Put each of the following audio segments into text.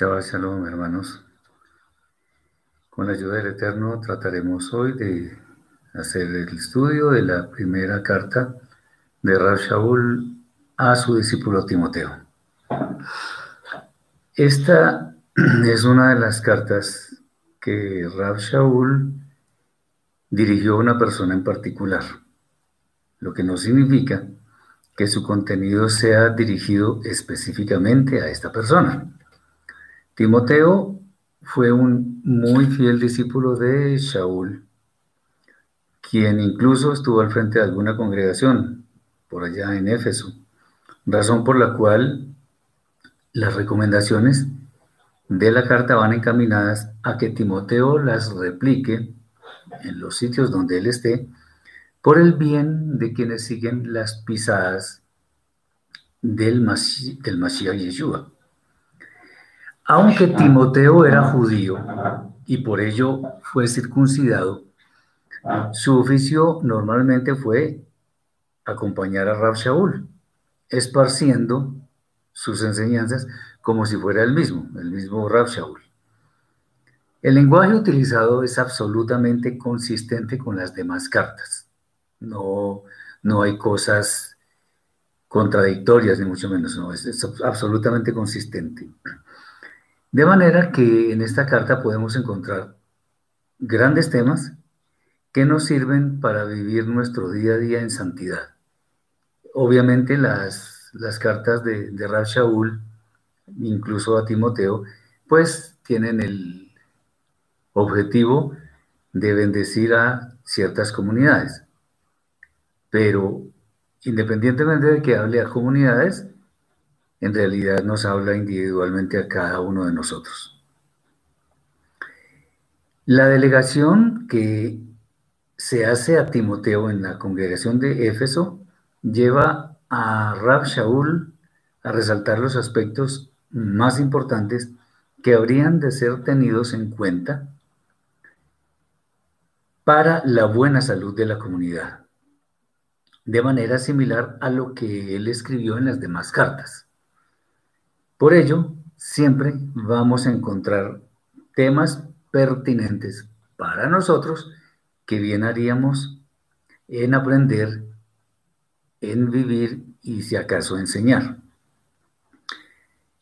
Shabbat Shalom, hermanos. Con la ayuda del Eterno trataremos hoy de hacer el estudio de la primera carta de Rab Shaul a su discípulo Timoteo. Esta es una de las cartas que Rab Shaul dirigió a una persona en particular, lo que no significa que su contenido sea dirigido específicamente a esta persona. Timoteo fue un muy fiel discípulo de Shaul, quien incluso estuvo al frente de alguna congregación por allá en Éfeso, razón por la cual las recomendaciones de la carta van encaminadas a que Timoteo las replique en los sitios donde él esté, por el bien de quienes siguen las pisadas del, Mashiach Yeshua. Aunque Timoteo era judío y por ello fue circuncidado, su oficio normalmente fue acompañar a Rab Shaul, esparciendo sus enseñanzas como si fuera el mismo, el mismo Rab Shaul. El lenguaje utilizado es absolutamente consistente con las demás cartas. No, no hay cosas contradictorias, ni mucho menos, no, es absolutamente consistente. De manera que en esta carta podemos encontrar grandes temas que nos sirven para vivir nuestro día a día en santidad. Obviamente las, las cartas de, de Rab Shaul, incluso a Timoteo, pues tienen el objetivo de bendecir a ciertas comunidades. Pero independientemente de que hable a comunidades, en realidad nos habla individualmente a cada uno de nosotros. La delegación que se hace a Timoteo en la congregación de Éfeso lleva a Rab Shaul a resaltar los aspectos más importantes que habrían de ser tenidos en cuenta para la buena salud de la comunidad, de manera similar a lo que él escribió en las demás cartas. Por ello, siempre vamos a encontrar temas pertinentes para nosotros que bien haríamos en aprender, en vivir y si acaso enseñar.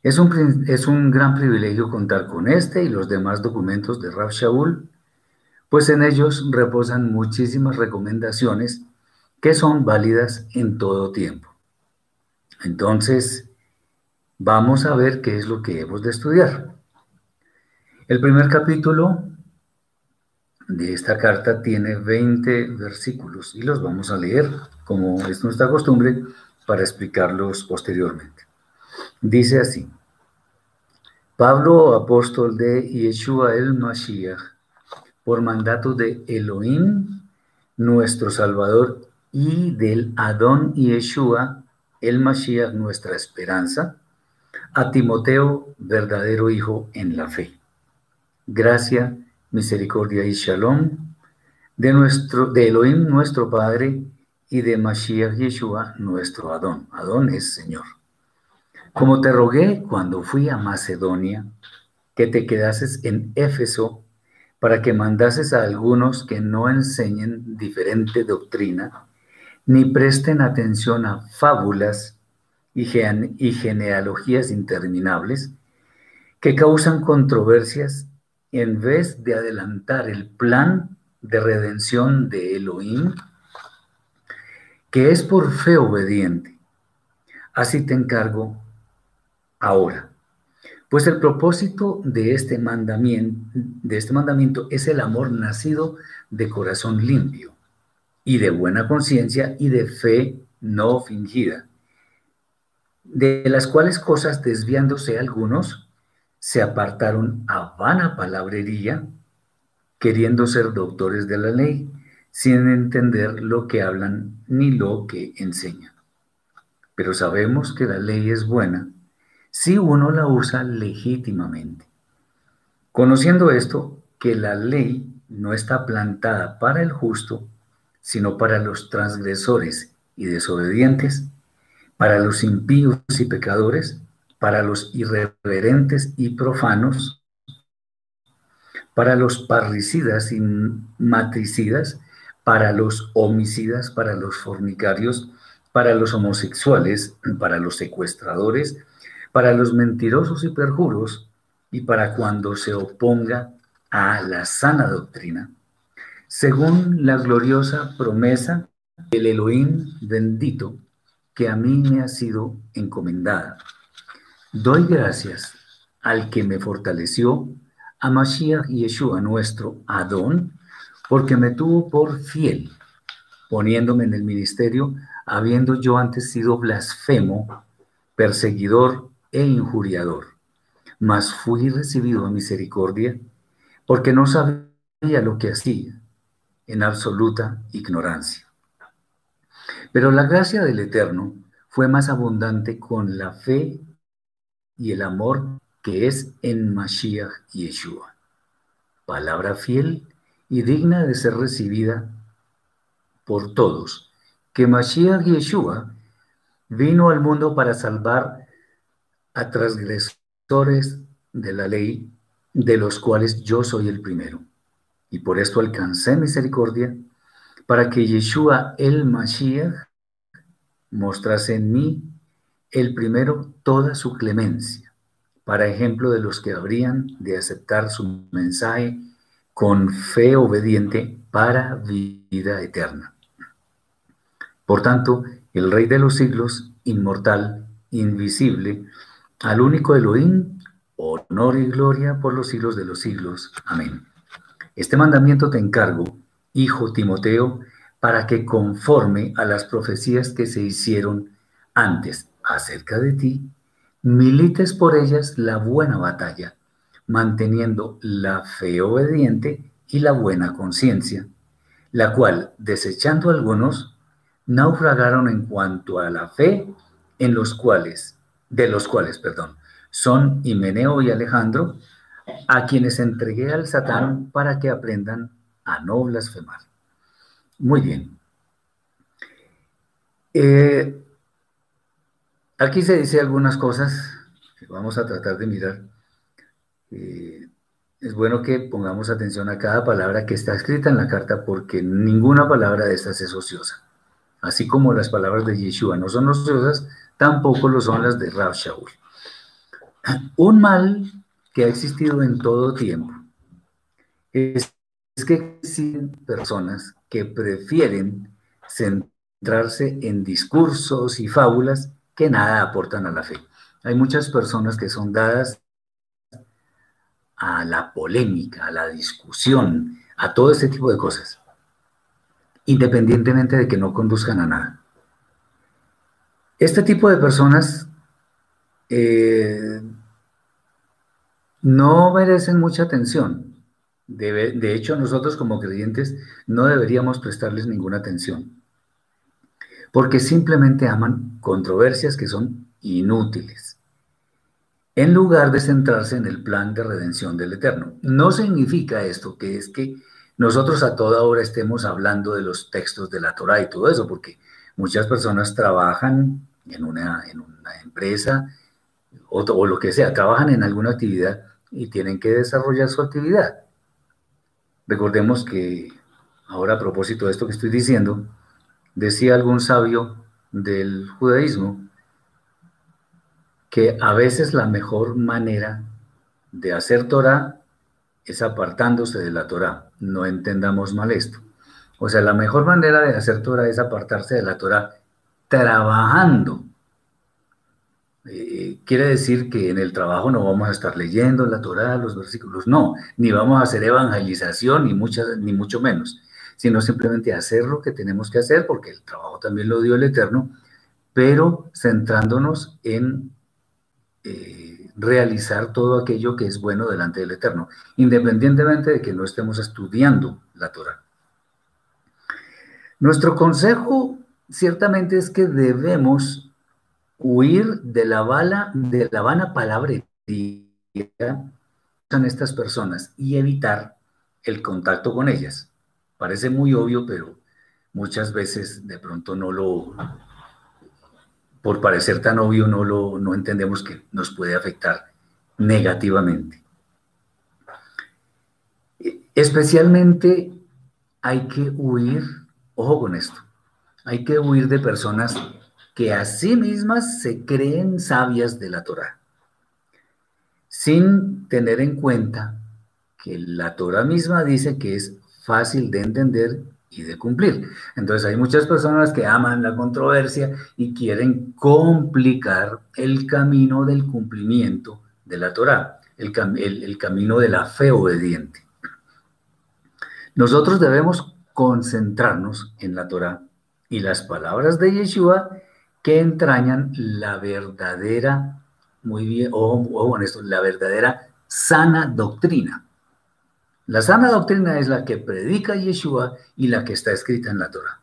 Es un, es un gran privilegio contar con este y los demás documentos de Raf Shaul, pues en ellos reposan muchísimas recomendaciones que son válidas en todo tiempo. Entonces, Vamos a ver qué es lo que hemos de estudiar. El primer capítulo de esta carta tiene 20 versículos y los vamos a leer, como es nuestra costumbre, para explicarlos posteriormente. Dice así, Pablo, apóstol de Yeshua el Mashiach, por mandato de Elohim, nuestro Salvador, y del Adón Yeshua el Mashiach, nuestra esperanza, a Timoteo, verdadero hijo en la fe. Gracia, misericordia y shalom de, nuestro, de Elohim nuestro Padre y de Mashiach Yeshua nuestro Adón. Adón es Señor. Como te rogué cuando fui a Macedonia, que te quedases en Éfeso para que mandases a algunos que no enseñen diferente doctrina, ni presten atención a fábulas y, genealogías interminables que causan controversias en vez de adelantar el plan de redención de Elohim, que es por fe obediente. Así te encargo ahora. Pues el propósito de este mandamiento, de este mandamiento es el amor nacido de corazón limpio y de buena conciencia y de fe no fingida de las cuales cosas desviándose algunos, se apartaron a vana palabrería, queriendo ser doctores de la ley, sin entender lo que hablan ni lo que enseñan. Pero sabemos que la ley es buena si uno la usa legítimamente. Conociendo esto, que la ley no está plantada para el justo, sino para los transgresores y desobedientes, para los impíos y pecadores, para los irreverentes y profanos, para los parricidas y matricidas, para los homicidas, para los fornicarios, para los homosexuales, para los secuestradores, para los mentirosos y perjuros, y para cuando se oponga a la sana doctrina, según la gloriosa promesa del Elohim bendito que a mí me ha sido encomendada. Doy gracias al que me fortaleció, a Mashiach Yeshua, nuestro Adón, porque me tuvo por fiel, poniéndome en el ministerio, habiendo yo antes sido blasfemo, perseguidor e injuriador. Mas fui recibido a misericordia, porque no sabía lo que hacía, en absoluta ignorancia. Pero la gracia del Eterno fue más abundante con la fe y el amor que es en Mashiach Yeshua. Palabra fiel y digna de ser recibida por todos, que Mashiach Yeshua vino al mundo para salvar a transgresores de la ley, de los cuales yo soy el primero. Y por esto alcancé misericordia, para que Yeshua el Mashiach mostrase en mí el primero toda su clemencia, para ejemplo de los que habrían de aceptar su mensaje con fe obediente para vida eterna. Por tanto, el Rey de los siglos, inmortal, invisible, al único Elohim, honor y gloria por los siglos de los siglos. Amén. Este mandamiento te encargo, hijo Timoteo, para que conforme a las profecías que se hicieron antes acerca de ti, milites por ellas la buena batalla, manteniendo la fe obediente y la buena conciencia, la cual, desechando algunos, naufragaron en cuanto a la fe, en los cuales, de los cuales, perdón, son Himeneo y Alejandro, a quienes entregué al Satán para que aprendan a no blasfemar. Muy bien. Eh, aquí se dice algunas cosas que vamos a tratar de mirar. Eh, es bueno que pongamos atención a cada palabra que está escrita en la carta porque ninguna palabra de estas es ociosa. Así como las palabras de Yeshua no son ociosas, tampoco lo son las de Rav Shaul. Un mal que ha existido en todo tiempo es, que existen personas que prefieren centrarse en discursos y fábulas que nada aportan a la fe. Hay muchas personas que son dadas a la polémica, a la discusión, a todo este tipo de cosas, independientemente de que no conduzcan a nada. Este tipo de personas eh, no merecen mucha atención. De hecho, nosotros como creyentes no deberíamos prestarles ninguna atención, porque simplemente aman controversias que son inútiles, en lugar de centrarse en el plan de redención del Eterno. No significa esto que es que nosotros a toda hora estemos hablando de los textos de la Torah y todo eso, porque muchas personas trabajan en una, en una empresa o, o lo que sea, trabajan en alguna actividad y tienen que desarrollar su actividad. Recordemos que ahora a propósito de esto que estoy diciendo, decía algún sabio del judaísmo que a veces la mejor manera de hacer Torah es apartándose de la Torah. No entendamos mal esto. O sea, la mejor manera de hacer Torah es apartarse de la Torah trabajando eh, quiere decir que en el trabajo no vamos a estar leyendo la Torah, los versículos, no, ni vamos a hacer evangelización, ni, muchas, ni mucho menos, sino simplemente hacer lo que tenemos que hacer, porque el trabajo también lo dio el Eterno, pero centrándonos en eh, realizar todo aquello que es bueno delante del Eterno, independientemente de que no estemos estudiando la Torah. Nuestro consejo ciertamente es que debemos huir de la bala, de la vana palabrería son estas personas y evitar el contacto con ellas. Parece muy obvio, pero muchas veces de pronto no lo, por parecer tan obvio no, lo, no entendemos que nos puede afectar negativamente. Especialmente hay que huir, ojo con esto, hay que huir de personas que a sí mismas se creen sabias de la Torah, sin tener en cuenta que la Torah misma dice que es fácil de entender y de cumplir. Entonces hay muchas personas que aman la controversia y quieren complicar el camino del cumplimiento de la Torah, el, el camino de la fe obediente. Nosotros debemos concentrarnos en la Torah y las palabras de Yeshua que entrañan la verdadera, muy bien, ojo, con esto, la verdadera sana doctrina. La sana doctrina es la que predica Yeshua y la que está escrita en la Torah.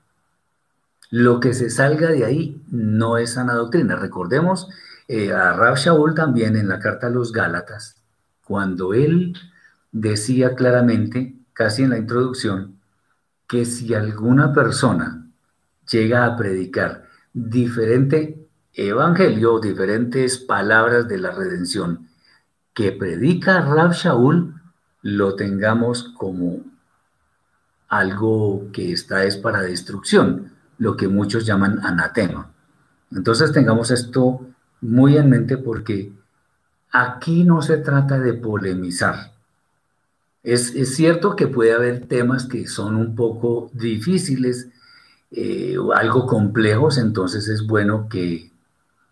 Lo que se salga de ahí no es sana doctrina. Recordemos eh, a Rab Shaul también en la carta a los Gálatas, cuando él decía claramente casi en la introducción, que si alguna persona llega a predicar diferente evangelio, diferentes palabras de la redención que predica Rab Shaul, lo tengamos como algo que está es para destrucción, lo que muchos llaman anatema. Entonces tengamos esto muy en mente porque aquí no se trata de polemizar, es, cierto que puede haber temas que son un poco difíciles, eh, algo complejos, entonces es bueno que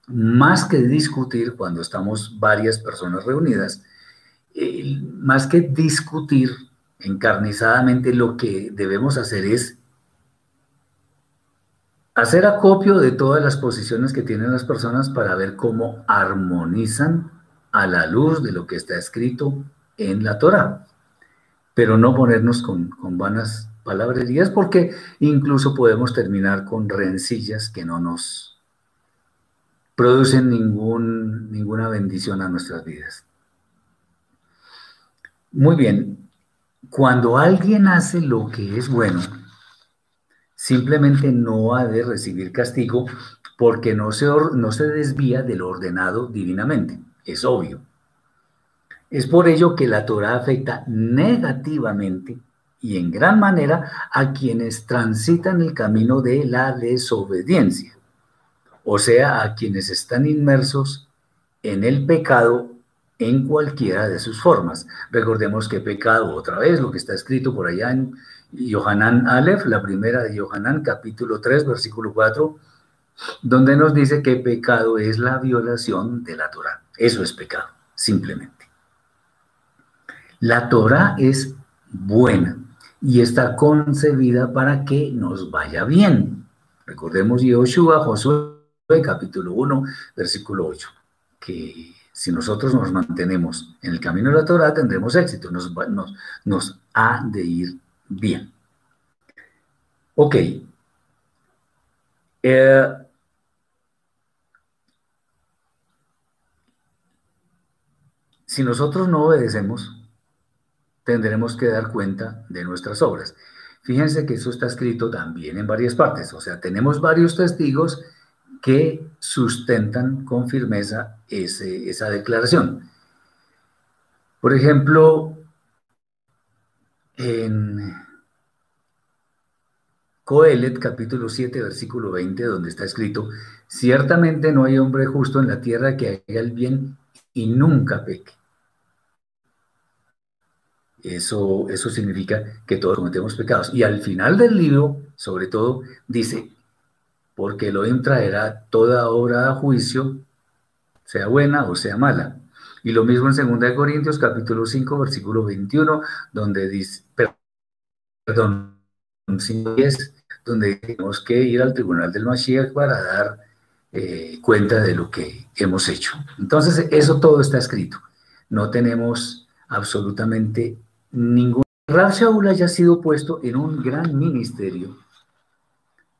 más que discutir cuando estamos varias personas reunidas, más que discutir encarnizadamente, lo que debemos hacer es hacer acopio de todas las posiciones que tienen las personas para ver cómo armonizan a la luz de lo que está escrito en la Torah pero no ponernos con, vanas palabrerías porque incluso podemos terminar con rencillas que no nos producen ningún, ninguna bendición a nuestras vidas. Muy bien, cuando alguien hace lo que es bueno, simplemente no ha de recibir castigo porque no se, no se desvía del ordenado divinamente, es obvio. Es por ello que la Torah afecta negativamente y en gran manera a quienes transitan el camino de la desobediencia, o sea, a quienes están inmersos en el pecado en cualquiera de sus formas. Recordemos que pecado, otra vez, lo que está escrito por allá en Yohanan Aleph, la primera de Yohanan, capítulo 3, versículo 4, donde nos dice que pecado es la violación de la Torah. Eso es pecado, simplemente. La Torah es buena y está concebida para que nos vaya bien. Recordemos Yoshua, Josué, capítulo 1, versículo 8, que si nosotros nos mantenemos en el camino de la Torah tendremos éxito, nos, nos, nos ha de ir bien. Ok. Eh, si nosotros no obedecemos, tendremos que dar cuenta de nuestras obras. Fíjense que eso está escrito también en varias partes, o sea, tenemos varios testigos que sustentan con firmeza esa declaración. Por ejemplo, en Coelet capítulo 7, versículo 20, donde está escrito, ciertamente no hay hombre justo en la tierra que haga el bien y nunca peque. Eso, eso significa que todos cometemos pecados. Y al final del libro, sobre todo, dice, porque Elohim traerá toda obra a juicio, sea buena o sea mala. Y lo mismo en 2 Corintios capítulo 5, versículo 21, donde dice, perdón, 10, donde tenemos que ir al tribunal del Mashiach para dar eh, cuenta de lo que hemos hecho. Entonces, eso todo está escrito. No tenemos absolutamente ningún Rab haya sido puesto en un gran ministerio,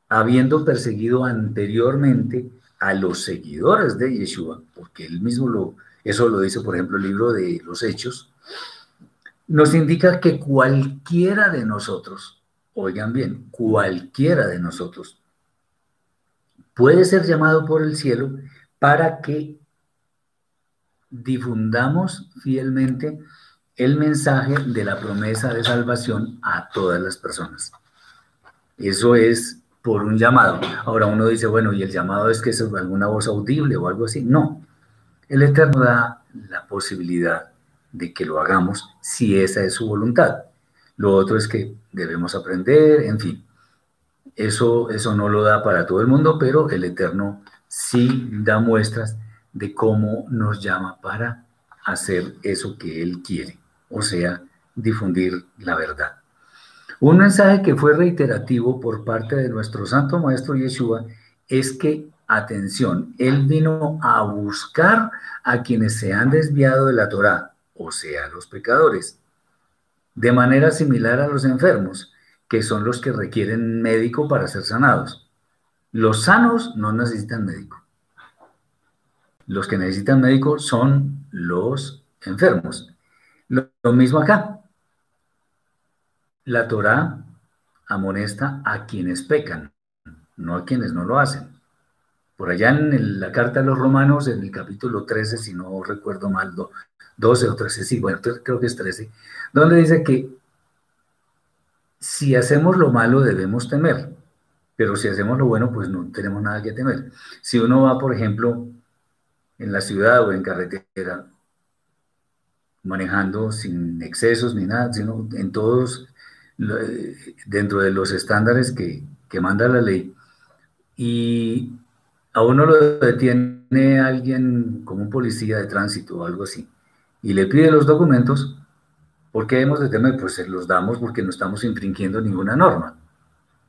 habiendo perseguido anteriormente a los seguidores de Yeshua, porque él mismo lo, eso lo dice, por ejemplo, el libro de los Hechos, nos indica que cualquiera de nosotros, oigan bien, cualquiera de nosotros puede ser llamado por el cielo para que difundamos fielmente el mensaje de la promesa de salvación a todas las personas. Eso es por un llamado. Ahora uno dice, bueno, ¿y el llamado es que es alguna voz audible o algo así? No. El Eterno da la posibilidad de que lo hagamos si esa es su voluntad. Lo otro es que debemos aprender, en fin. Eso, eso no lo da para todo el mundo, pero el Eterno sí da muestras de cómo nos llama para hacer eso que Él quiere, o sea, difundir la verdad. Un mensaje que fue reiterativo por parte de nuestro Santo Maestro Yeshua es que, atención, Él vino a buscar a quienes se han desviado de la Torá, o sea, los pecadores, de manera similar a los enfermos, que son los que requieren médico para ser sanados. Los sanos no necesitan médico. Los que necesitan médico son los enfermos. Lo, mismo acá. La Torá amonesta a quienes pecan, no a quienes no lo hacen. Por allá en la carta a los romanos, en el capítulo 13, si no recuerdo mal, 12 o 13, sí, bueno, creo que es 13, donde dice que si hacemos lo malo debemos temer, pero si hacemos lo bueno, pues no tenemos nada que temer. Si uno va, por ejemplo, en la ciudad o en carretera, manejando sin excesos ni nada, sino en todos, dentro de los estándares que, que manda la ley, y a uno lo detiene alguien como un policía de tránsito o algo así, y le pide los documentos, ¿por qué hemos de temer? Pues se los damos porque no estamos infringiendo ninguna norma.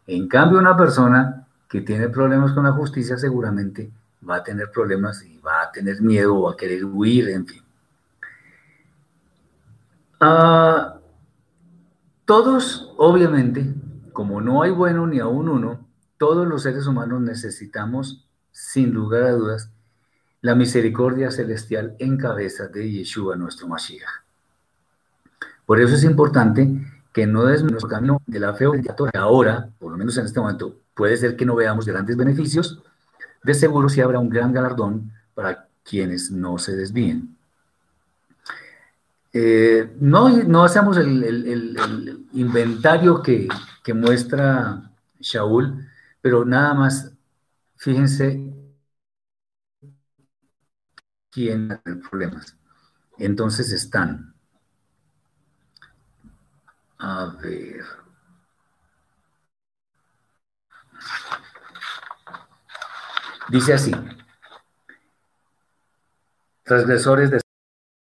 En cambio, una persona que tiene problemas con la justicia seguramente va a tener problemas y va a tener miedo o a querer huir, en fin. Ah, todos, obviamente, como no hay bueno ni aún uno, todos los seres humanos necesitamos, sin lugar a dudas, la misericordia celestial en cabeza de Yeshua, nuestro Mashiach. Por eso es importante que no des nuestro camino de la fe obligatoria. Ahora, por lo menos en este momento, puede ser que no veamos grandes beneficios, de seguro sí habrá un gran galardón para quienes no se desvíen. Eh, no, no hacemos el, inventario que, que muestra Shaul, pero nada más, fíjense tienen problemas. Entonces están. A ver. Dice así. Transgresores de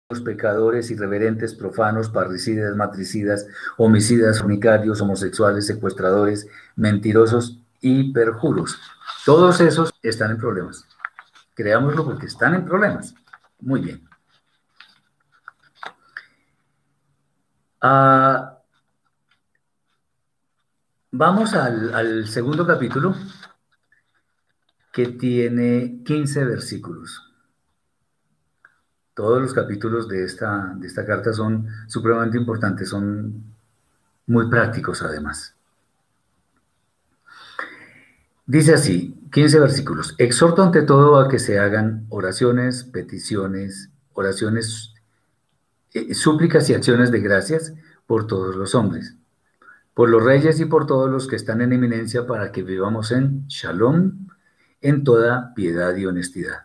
los pecadores, irreverentes, profanos, parricidas, matricidas, homicidas, fornicarios, homosexuales, secuestradores, mentirosos y perjuros. Todos esos están en problemas. Creámoslo porque están en problemas. Muy bien. Ah, vamos al, segundo capítulo que tiene 15 versículos. Todos los capítulos de esta, de esta carta son supremamente importantes, son muy prácticos además. Dice así, 15 versículos. Exhorto ante todo a que se hagan oraciones, peticiones, oraciones, eh, súplicas y acciones de gracias por todos los hombres, por los reyes y por todos los que están en eminencia para que vivamos en shalom, en toda piedad y honestidad.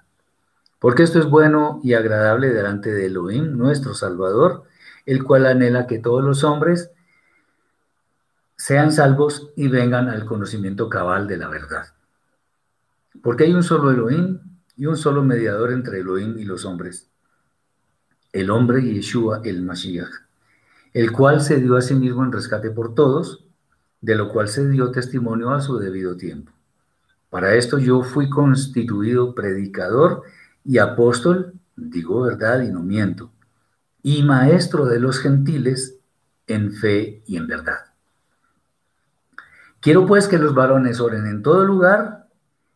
Porque esto es bueno y agradable delante de Elohim, nuestro Salvador, el cual anhela que todos los hombres sean salvos y vengan al conocimiento cabal de la verdad. Porque hay un solo Elohim y un solo mediador entre Elohim y los hombres, el hombre Yeshua el Mashiach, el cual se dio a sí mismo en rescate por todos, de lo cual se dio testimonio a su debido tiempo. Para esto yo fui constituido predicador y apóstol, digo verdad y no miento, y maestro de los gentiles en fe y en verdad. Quiero pues que los varones oren en todo lugar,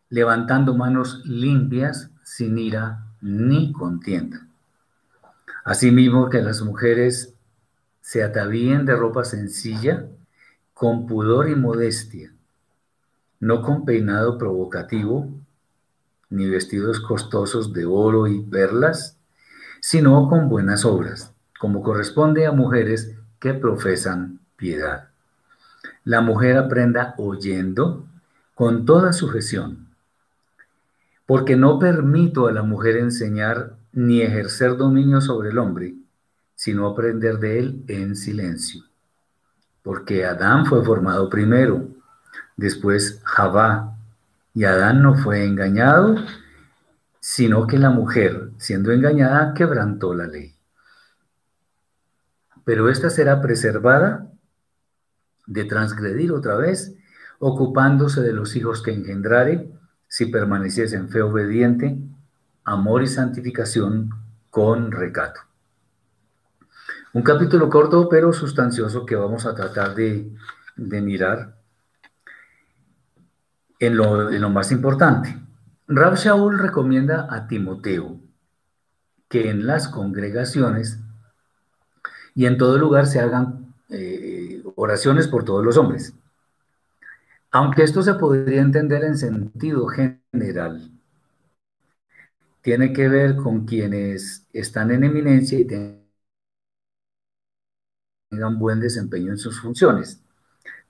levantando manos limpias, sin ira ni contienda. Asimismo, que las mujeres se atavíen de ropa sencilla, con pudor y modestia, no con peinado provocativo, ni vestidos costosos de oro y perlas, sino con buenas obras, como corresponde a mujeres que profesan piedad. La mujer aprenda oyendo con toda sujeción, porque no permito a la mujer enseñar ni ejercer dominio sobre el hombre, sino aprender de él en silencio. Porque Adán fue formado primero, después Javá, y Adán no fue engañado, sino que la mujer, siendo engañada, quebrantó la ley. Pero ésta será preservada de transgredir otra vez, ocupándose de los hijos que engendrare, si permaneciese en fe obediente, amor y santificación con recato. Un capítulo corto pero sustancioso que vamos a tratar de, mirar en lo, en lo, más importante. Rab Shaul recomienda a Timoteo que en las congregaciones y en todo lugar se hagan eh, oraciones por todos los hombres. Aunque esto se podría entender en sentido general, tiene que ver con quienes están en eminencia y tengan buen desempeño en sus funciones,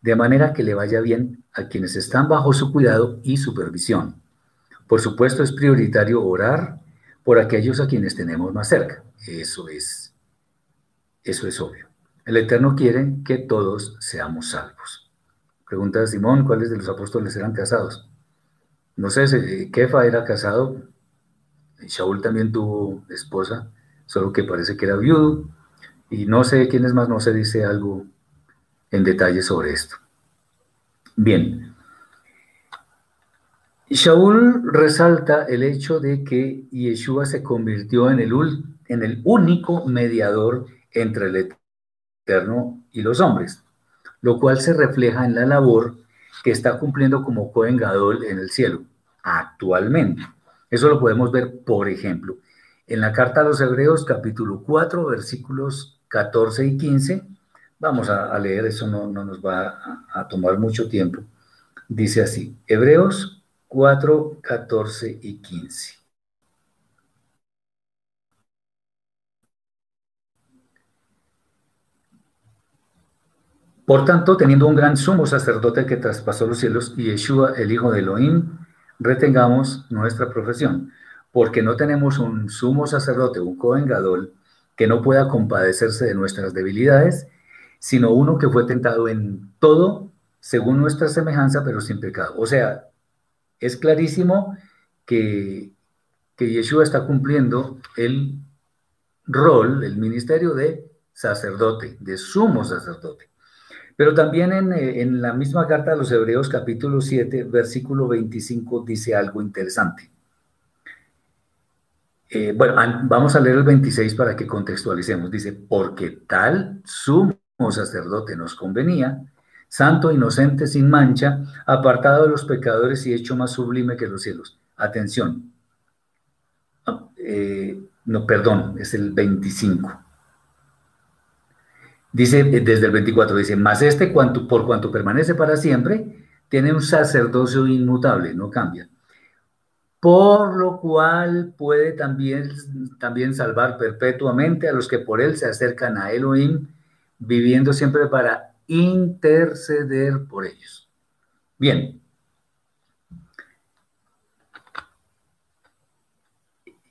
de manera que le vaya bien a quienes están bajo su cuidado y supervisión. Por supuesto, es prioritario orar por aquellos a quienes tenemos más cerca. Eso es, eso es obvio. El Eterno quiere que todos seamos salvos. Pregunta Simón, ¿cuáles de los apóstoles eran casados? No sé, Kefa era casado, Shaul también tuvo esposa, solo que parece que era viudo, y no sé quién es más, no se dice algo en detalle sobre esto. Bien, Shaul resalta el hecho de que Yeshua se convirtió en el, en el único mediador entre el Eterno y los hombres, lo cual se refleja en la labor que está cumpliendo como Cohen Gadol en el cielo actualmente. Eso lo podemos ver, por ejemplo, en la carta a los Hebreos, capítulo 4, versículos 14 y 15. Vamos a, leer, eso no, nos va a tomar mucho tiempo. Dice así, Hebreos 4, 14 y 15. Por tanto, teniendo un gran sumo sacerdote que traspasó los cielos Yeshua, el hijo de Elohim, retengamos nuestra profesión, porque no tenemos un sumo sacerdote, un Cohen que no pueda compadecerse de nuestras debilidades, sino uno que fue tentado en todo según nuestra semejanza, pero sin pecado. O sea, es clarísimo que, que Yeshua está cumpliendo el rol, el ministerio de sacerdote, de sumo sacerdote. Pero también en, en, la misma carta a los Hebreos capítulo 7, versículo 25 dice algo interesante. Eh, bueno, vamos a leer el 26 para que contextualicemos. Dice, porque tal sumo sacerdote nos convenía, santo, inocente, sin mancha, apartado de los pecadores y hecho más sublime que los cielos. Atención. Ah, eh, no, perdón, es el 25. Dice eh, desde el 24, dice, más este cuanto, por cuanto permanece para siempre, tiene un sacerdocio inmutable, no cambia. Por lo cual puede también, también salvar perpetuamente a los que por él se acercan a Elohim, viviendo siempre para interceder por ellos. Bien.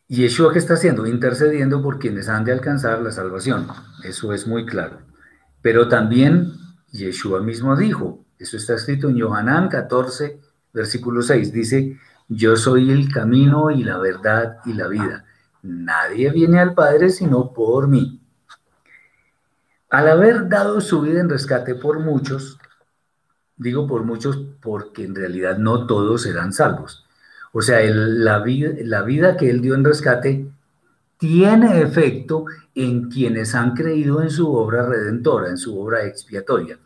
Yeshua, ¿qué está haciendo? Intercediendo por quienes han de alcanzar la salvación. Eso es muy claro. Pero también Yeshua mismo dijo, eso está escrito en Yohanan 14, versículo 6, dice, yo soy el camino y la verdad y la vida. Nadie viene al Padre sino por mí. Al haber dado su vida en rescate por muchos, digo por muchos porque en realidad no todos serán salvos. O sea, la, vida, la vida que él dio en rescate tiene efecto en quienes han creído en su obra redentora, en su obra expiatoria.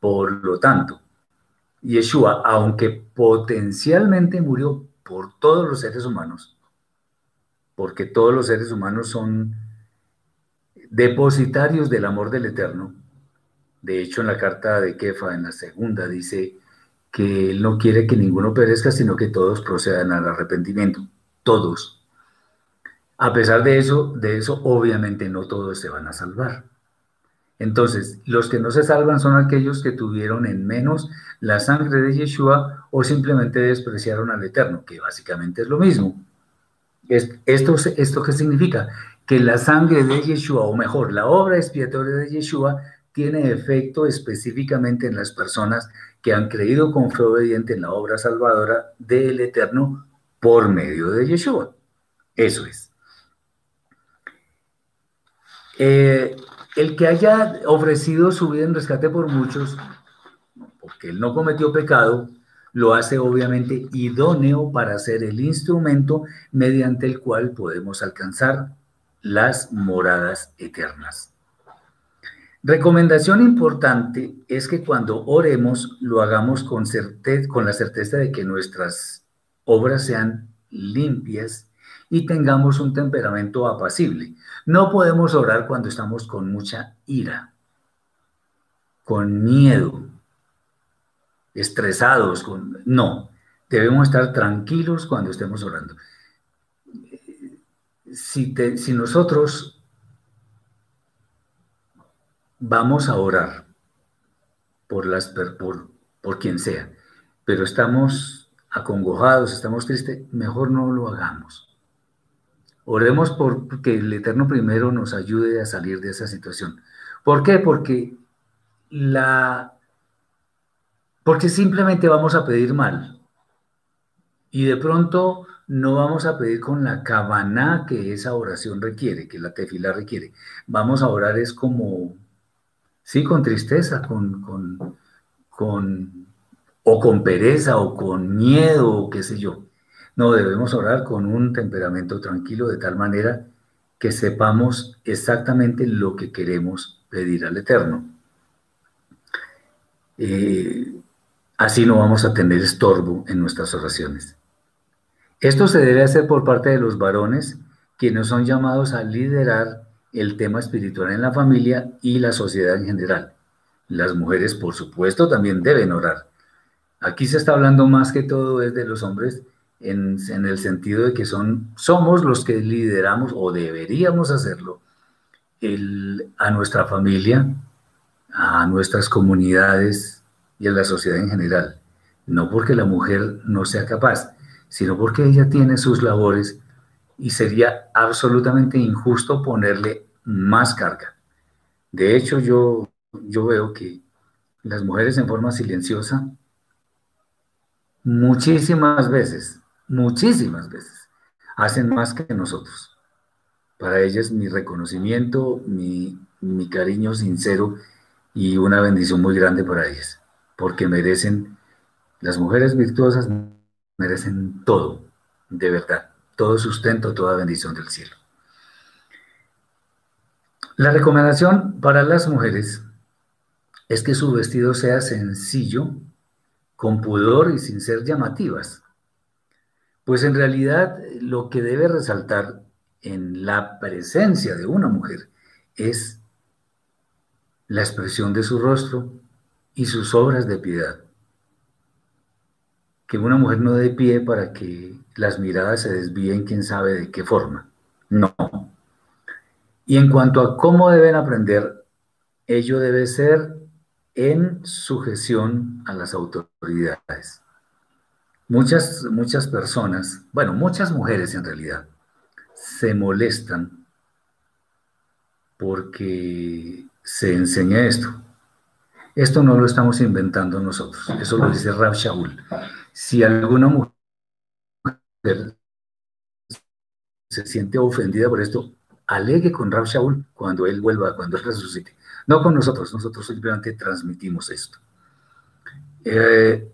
Por lo tanto, Yeshua, aunque potencialmente murió por todos los seres humanos, porque todos los seres humanos son depositarios del amor del Eterno. De hecho, en la carta de Kefa, en la segunda, dice que Él no quiere que ninguno perezca, sino que todos procedan al arrepentimiento. Todos. A pesar de eso, de eso, obviamente no todos se van a salvar. Entonces, los que no se salvan son aquellos que tuvieron en menos la sangre de Yeshua o simplemente despreciaron al Eterno, que básicamente es lo mismo. ¿Esto, ¿Esto qué significa? Que la sangre de Yeshua, o mejor, la obra expiatoria de Yeshua, tiene efecto específicamente en las personas que han creído con fe obediente en la obra salvadora del Eterno por medio de Yeshua. Eso es. Eh, el que haya ofrecido su vida en rescate por muchos, porque él no cometió pecado, lo hace obviamente idóneo para ser el instrumento mediante el cual podemos alcanzar las moradas eternas. Recomendación importante es que cuando oremos lo hagamos con, con la certeza de que nuestras obras sean limpias y tengamos un temperamento apacible. No podemos orar cuando estamos con mucha ira, con miedo, estresados, con... no, debemos estar tranquilos cuando estemos orando. Si, si nosotros vamos a orar por, las, por, por quien sea, pero estamos acongojados, estamos tristes, mejor no lo hagamos. Oremos por que el Eterno primero nos ayude a salir de esa situación. ¿Por qué? Porque la porque simplemente vamos a pedir mal. Y de pronto no vamos a pedir con la cabana que esa oración requiere, que la tefila requiere. Vamos a orar es como, sí, con tristeza, con, con, con, o con pereza, o con miedo, o qué sé yo. No, debemos orar con un temperamento tranquilo de tal manera que sepamos exactamente lo que queremos pedir al Eterno. Eh, así no vamos a tener estorbo en nuestras oraciones. Esto se debe hacer por parte de los varones, quienes son llamados a liderar el tema espiritual en la familia y la sociedad en general. Las mujeres, por supuesto, también deben orar. Aquí se está hablando más que todo es de los hombres, en, el sentido de que son, somos los que lideramos o deberíamos hacerlo a nuestra familia, a nuestras comunidades y a la sociedad en general. No porque la mujer no sea capaz, sino porque ella tiene sus labores y sería absolutamente injusto ponerle más carga. De hecho, yo, yo veo que las mujeres en forma silenciosa muchísimas veces muchísimas veces, hacen más que nosotros. Para ellas mi reconocimiento, mi, mi cariño sincero y una bendición muy grande para ellas, porque merecen, las mujeres virtuosas merecen todo, de verdad, todo sustento, toda bendición del cielo. La recomendación para las mujeres es que su vestido sea sencillo, con pudor y sin ser llamativas. Pues en realidad lo que debe resaltar en la presencia de una mujer es la expresión de su rostro y sus obras de piedad. Que una mujer no dé pie para que las miradas se desvíen quién sabe de qué forma. No. Y en cuanto a cómo deben aprender, ello debe ser en sujeción a las autoridades. Muchas, muchas personas, bueno, muchas mujeres en realidad, se molestan porque se enseña esto. Esto no lo estamos inventando nosotros, eso lo dice Rab Shaul. Si alguna mujer se siente ofendida por esto, alegue con Rab Shaul cuando él vuelva, cuando él resucite. No con nosotros, nosotros simplemente transmitimos esto. Eh,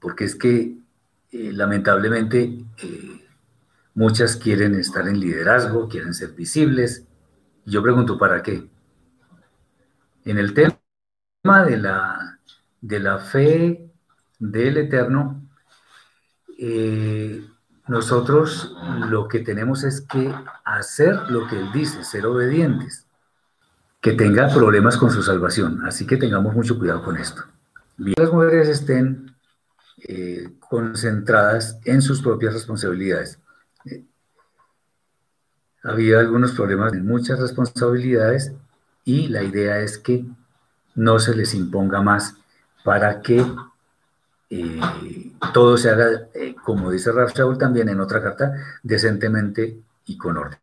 porque es que eh, lamentablemente eh, muchas quieren estar en liderazgo, quieren ser visibles. Yo pregunto, ¿para qué? En el tema de la, de la fe del Eterno, eh, nosotros lo que tenemos es que hacer lo que Él dice, ser obedientes, que tenga problemas con su salvación. Así que tengamos mucho cuidado con esto. bien, las mujeres estén eh, concentradas en sus propias responsabilidades. Eh, había algunos problemas en muchas responsabilidades y la idea es que no se les imponga más para que eh, todo se haga, como dice Raf también en otra carta, decentemente y con orden.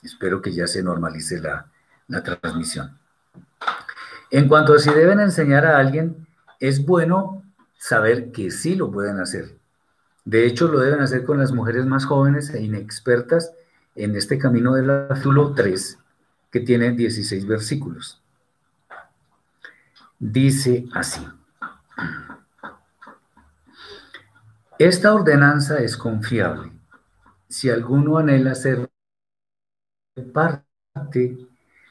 Espero que ya se normalice la, la transmisión. En cuanto a si deben enseñar a alguien, es bueno saber que sí lo pueden hacer. De hecho, lo deben hacer con las mujeres más jóvenes e inexpertas en este camino del azul 3, que tiene 16 versículos. Dice así. Esta ordenanza es confiable. Si alguno anhela ser parte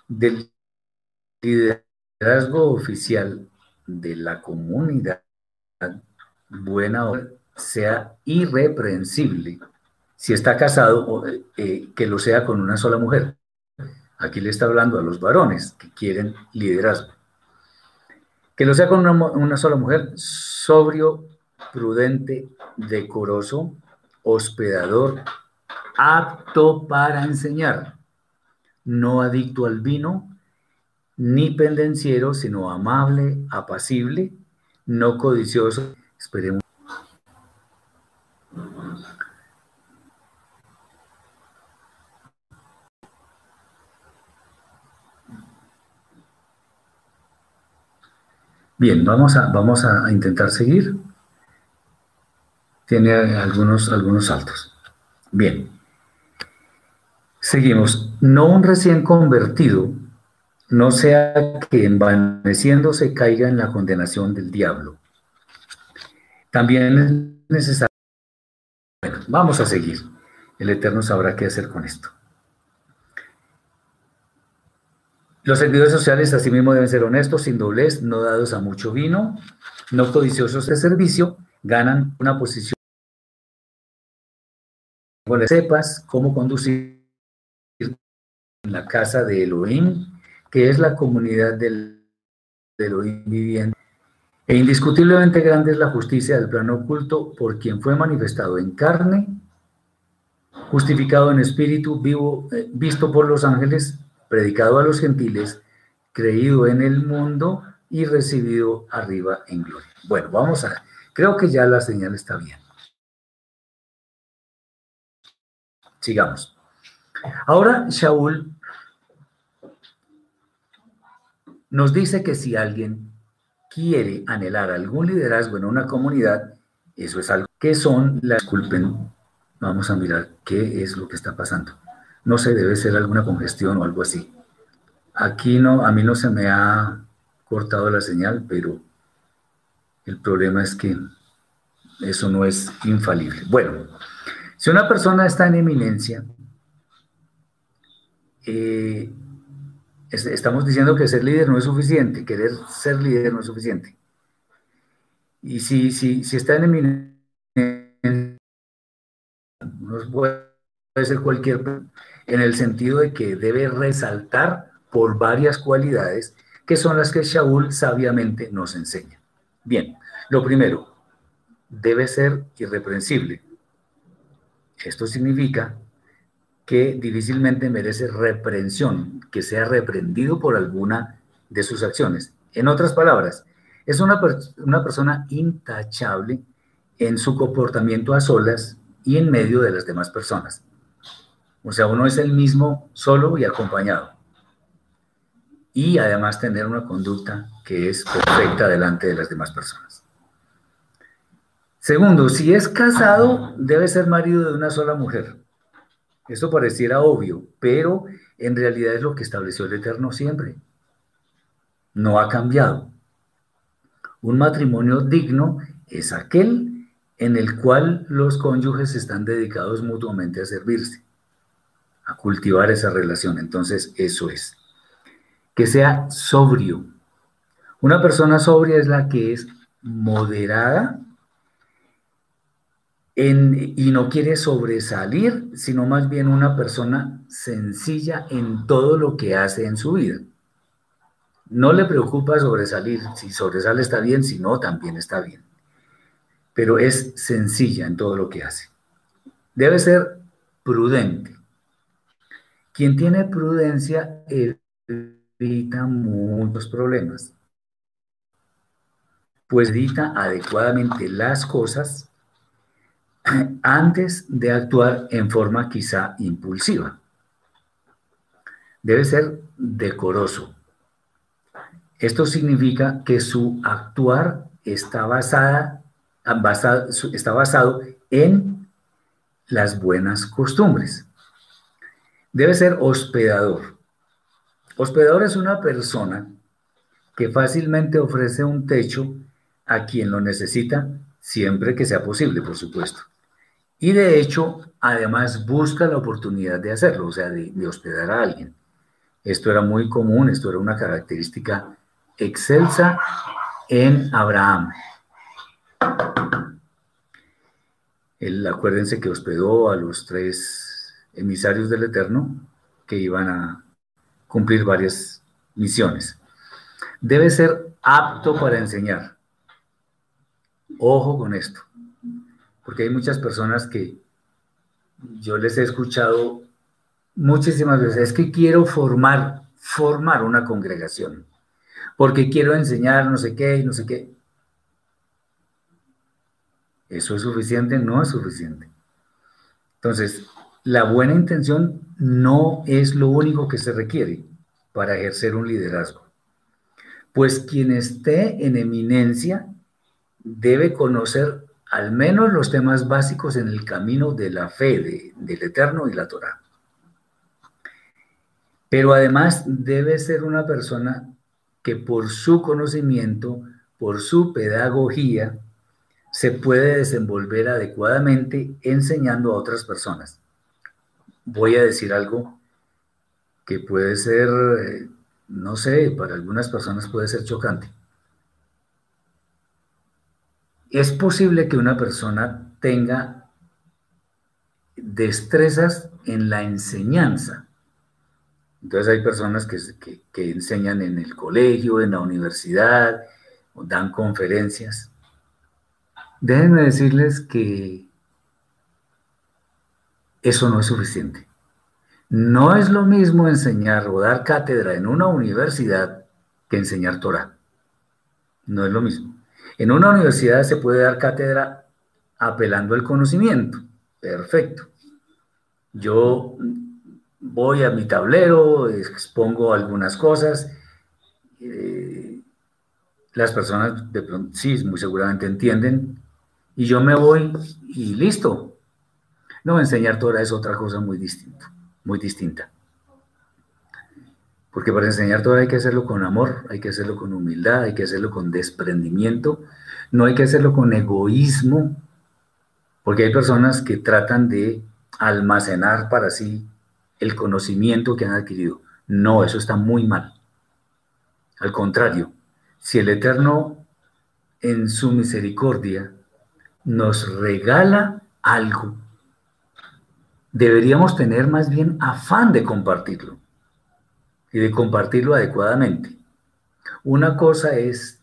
del liderazgo oficial de la comunidad, buena hora, sea irreprensible. Si está casado, eh, que lo sea con una sola mujer. Aquí le está hablando a los varones que quieren liderazgo. Que lo sea con una, una sola mujer, sobrio, prudente, decoroso, hospedador, apto para enseñar, no adicto al vino, ni pendenciero, sino amable, apacible, no codicioso. Esperemos. Bien, vamos a, vamos a intentar seguir. Tiene algunos, algunos saltos. Bien. Seguimos. No un recién convertido no sea que envaneciéndose caiga en la condenación del diablo. También es necesario. Bueno, vamos a seguir. El Eterno sabrá qué hacer con esto. Los servidores sociales asimismo deben ser honestos, sin doblez, no dados a mucho vino, no codiciosos de servicio, ganan una posición. Bueno, sepas cómo conducir en la casa de Elohim que es la comunidad del, del viviente. E indiscutiblemente grande es la justicia del plano oculto por quien fue manifestado en carne, justificado en espíritu, vivo, eh, visto por los ángeles, predicado a los gentiles, creído en el mundo y recibido arriba en gloria. Bueno, vamos a, creo que ya la señal está bien. Sigamos. Ahora Shaul nos dice que si alguien quiere anhelar algún liderazgo en una comunidad, eso es algo que son las culpen. Vamos a mirar qué es lo que está pasando. No sé, debe ser alguna congestión o algo así. Aquí no, a mí no se me ha cortado la señal, pero el problema es que eso no es infalible. Bueno, si una persona está en eminencia, eh, estamos diciendo que ser líder no es suficiente, querer ser líder no es suficiente. Y si, si, si está en no puede ser cualquier, en el sentido de que debe resaltar por varias cualidades que son las que Shaul sabiamente nos enseña. Bien, lo primero, debe ser irreprensible. Esto significa que difícilmente merece reprensión, que sea reprendido por alguna de sus acciones. En otras palabras, es una, una persona intachable en su comportamiento a solas y en medio de las demás personas. O sea, uno es el mismo solo y acompañado. Y además tener una conducta que es perfecta delante de las demás personas. Segundo, si es casado, debe ser marido de una sola mujer. Esto pareciera obvio, pero en realidad es lo que estableció el Eterno siempre. No ha cambiado. Un matrimonio digno es aquel en el cual los cónyuges están dedicados mutuamente a servirse, a cultivar esa relación. Entonces, eso es. Que sea sobrio. Una persona sobria es la que es moderada y no quiere sobresalir, sino más bien una persona sencilla en todo lo que hace en su vida. No le preocupa sobresalir, si sobresale está bien, si no, también está bien. Pero es sencilla en todo lo que hace. Debe ser prudente. Quien tiene prudencia evita muchos problemas, pues edita adecuadamente las cosas antes de actuar en forma quizá impulsiva. Debe ser decoroso, esto significa que su actuar está, basada, está basado en las buenas costumbres. Debe ser hospedador. Hospedador es una persona que fácilmente ofrece un techo a quien lo necesita, siempre que sea posible, por supuesto. Y de hecho, además busca la oportunidad de hacerlo, o sea, de, hospedar a alguien. Esto era muy común, esto era una característica excelsa en Abraham. Él, acuérdense que hospedó a los tres emisarios del Eterno que iban a cumplir varias misiones. Debe ser apto para enseñar. Ojo con esto, porque hay muchas personas que yo les he escuchado muchísimas veces, es que quiero formar, formar una congregación porque quiero enseñar no sé qué y no sé qué. ¿Eso es suficiente? No es suficiente. Entonces, la buena intención no es lo único que se requiere para ejercer un liderazgo. Pues quien esté en eminencia debe conocer al menos los temas básicos en el camino de la fe del Eterno y la Torah. Pero además debe ser una persona que por su conocimiento, por su pedagogía, se puede desenvolver adecuadamente enseñando a otras personas. Voy a decir algo que puede ser, eh, no sé, para algunas personas puede ser chocante. Es posible que una persona tenga destrezas en la enseñanza, entonces hay personas que, enseñan en el colegio, en la universidad, dan conferencias. Déjenme decirles que eso no es suficiente. No es lo mismo enseñar o dar cátedra en una universidad que enseñar Torah. No es lo mismo. En una universidad se puede dar cátedra apelando al conocimiento. Perfecto. Yo voy a mi tablero, expongo algunas cosas. Eh, las personas de pronto, sí, muy seguramente entienden. Y yo me voy y listo. No, enseñar Torah es otra cosa muy distinta, muy distinta. Porque para enseñar Torah hay que hacerlo con amor, hay que hacerlo con humildad, hay que hacerlo con desprendimiento, no hay que hacerlo con egoísmo, porque hay personas que tratan de almacenar para sí el conocimiento que han adquirido. No, eso está muy mal. Al contrario, si el Eterno en su misericordia nos regala algo, deberíamos tener más bien afán de compartirlo y de compartirlo adecuadamente. Una cosa es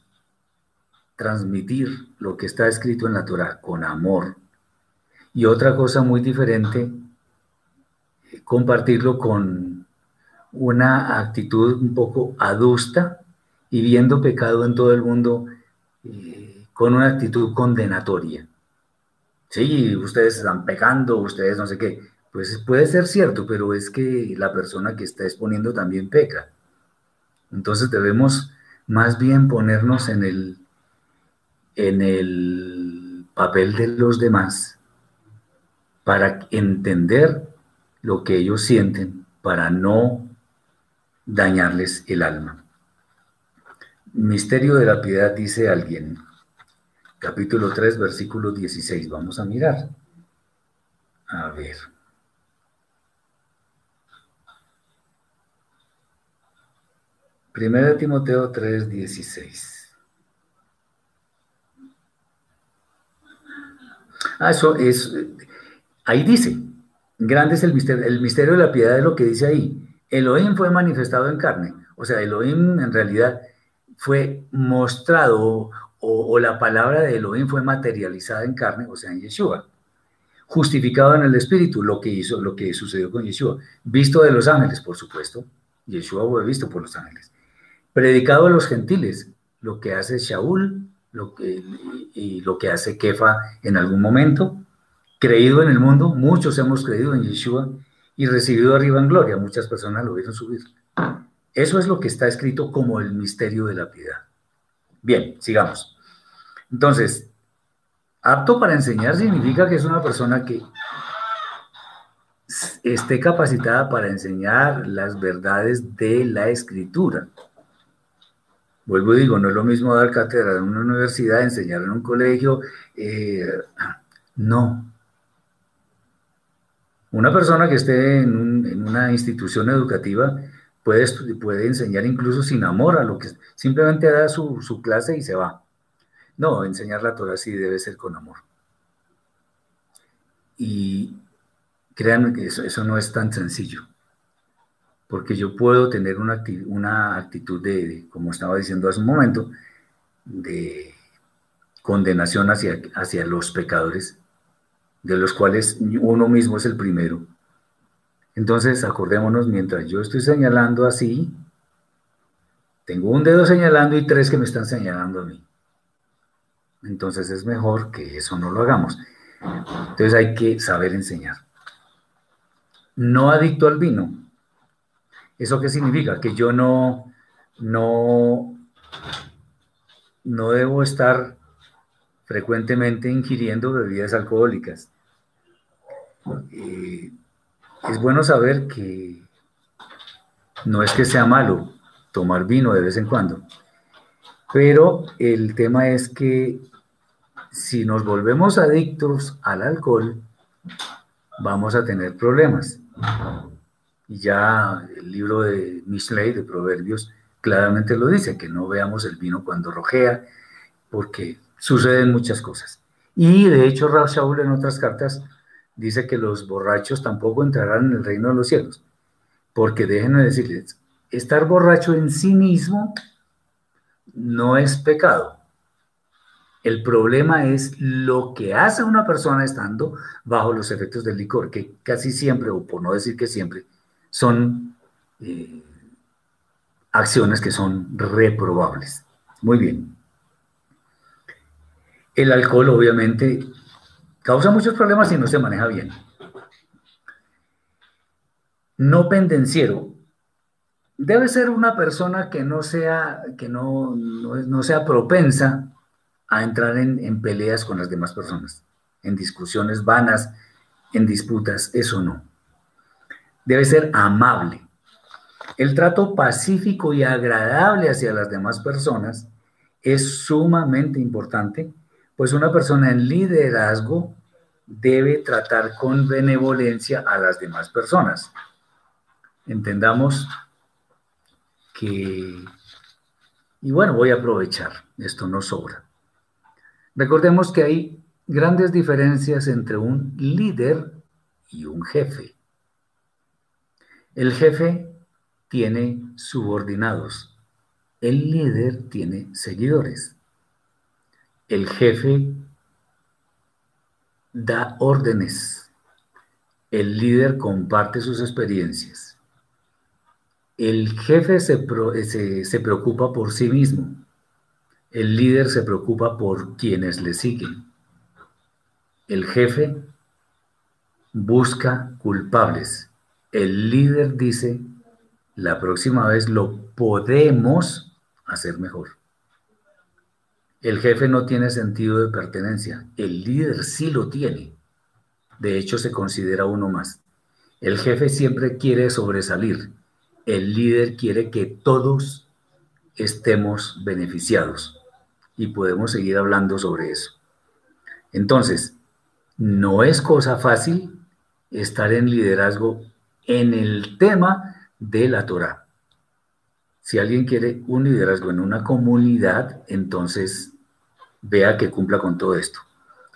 transmitir lo que está escrito en la Torah con amor y otra cosa muy diferente compartirlo con una actitud un poco adusta y viendo pecado en todo el mundo eh, con una actitud condenatoria. Sí, ustedes están pecando, ustedes no sé qué. Pues puede ser cierto, pero es que la persona que está exponiendo también peca. Entonces debemos más bien ponernos en el, en el papel de los demás para entender lo que ellos sienten para no dañarles el alma. Misterio de la piedad, dice alguien. Capítulo 3, versículo 16. Vamos a mirar. A ver. Primera de Timoteo 3, 16. Ah, eso es, ahí dice, Grande es el misterio, el misterio de la piedad de lo que dice ahí. Elohim fue manifestado en carne. O sea, Elohim en realidad fue mostrado o, la palabra de Elohim fue materializada en carne, o sea, en Yeshua. Justificado en el Espíritu, lo que hizo, lo que sucedió con Yeshua. Visto de los ángeles, por supuesto. Yeshua fue visto por los ángeles. Predicado a los gentiles, lo que hace Shaul lo que, y lo que hace Kefa en algún momento. Creído en el mundo, muchos hemos creído en Yeshua y recibido arriba en gloria. Muchas personas lo vieron subir. Eso es lo que está escrito como el misterio de la piedad. Bien, sigamos. Entonces, apto para enseñar significa que es una persona que esté capacitada para enseñar las verdades de la escritura. Vuelvo y digo, no es lo mismo dar cátedra en una universidad, enseñar en un colegio. Eh, no. Una persona que esté en, una institución educativa puede, enseñar incluso sin amor a lo que simplemente da su, clase y se va. No, enseñar la Torah sí debe ser con amor. Y créanme que eso no es tan sencillo, porque yo puedo tener una, una actitud de, como estaba diciendo hace un momento, de condenación hacia, hacia los pecadores, de los cuales uno mismo es el primero, entonces, acordémonos, mientras yo estoy señalando así, tengo un dedo señalando y tres que me están señalando a mí. Entonces es mejor que eso no lo hagamos. Entonces hay que saber enseñar. No adicto al vino. ¿Eso qué significa? Que yo no, no, no debo estar frecuentemente ingiriendo bebidas alcohólicas. Eh, es bueno saber que no es que sea malo tomar vino de vez en cuando, pero el tema es que si nos volvemos adictos al alcohol, vamos a tener problemas. Y ya el libro de Mishlei, de Proverbios, claramente lo dice, que no veamos el vino cuando rojea, porque suceden muchas cosas. Y de hecho, Rav Shaul en otras cartas dice que los borrachos tampoco entrarán en el reino de los cielos. Porque déjenme decirles, estar borracho en sí mismo no es pecado. El problema es lo que hace una persona estando bajo los efectos del licor, que casi siempre, o por no decir que siempre, son eh, acciones que son reprobables. Muy bien. El alcohol obviamente Causa muchos problemas si no se maneja bien. No pendenciero. Debe ser una persona que no sea, que no, no, sea propensa a entrar en, en peleas con las demás personas, en discusiones vanas, en disputas, eso no. Debe ser amable. El trato pacífico y agradable hacia las demás personas es sumamente importante, pues una persona en liderazgo debe tratar con benevolencia a las demás personas. Entendamos que, y bueno, voy a aprovechar, esto no sobra. Recordemos que hay grandes diferencias entre un líder y un jefe. El jefe tiene subordinados, el líder tiene seguidores. El jefe da órdenes. El líder comparte sus experiencias. El jefe se, se, preocupa por sí mismo. El líder se preocupa por quienes le siguen. El jefe busca culpables. El líder dice, la próxima vez lo podemos hacer mejor. El jefe no tiene sentido de pertenencia, el líder sí lo tiene. De hecho, se considera uno más. El jefe siempre quiere sobresalir, el líder quiere que todos estemos beneficiados. Y podemos seguir hablando sobre eso. Entonces, no es cosa fácil estar en liderazgo en el tema de la Torah. Si alguien quiere un liderazgo en una comunidad, entonces vea que cumpla con todo esto.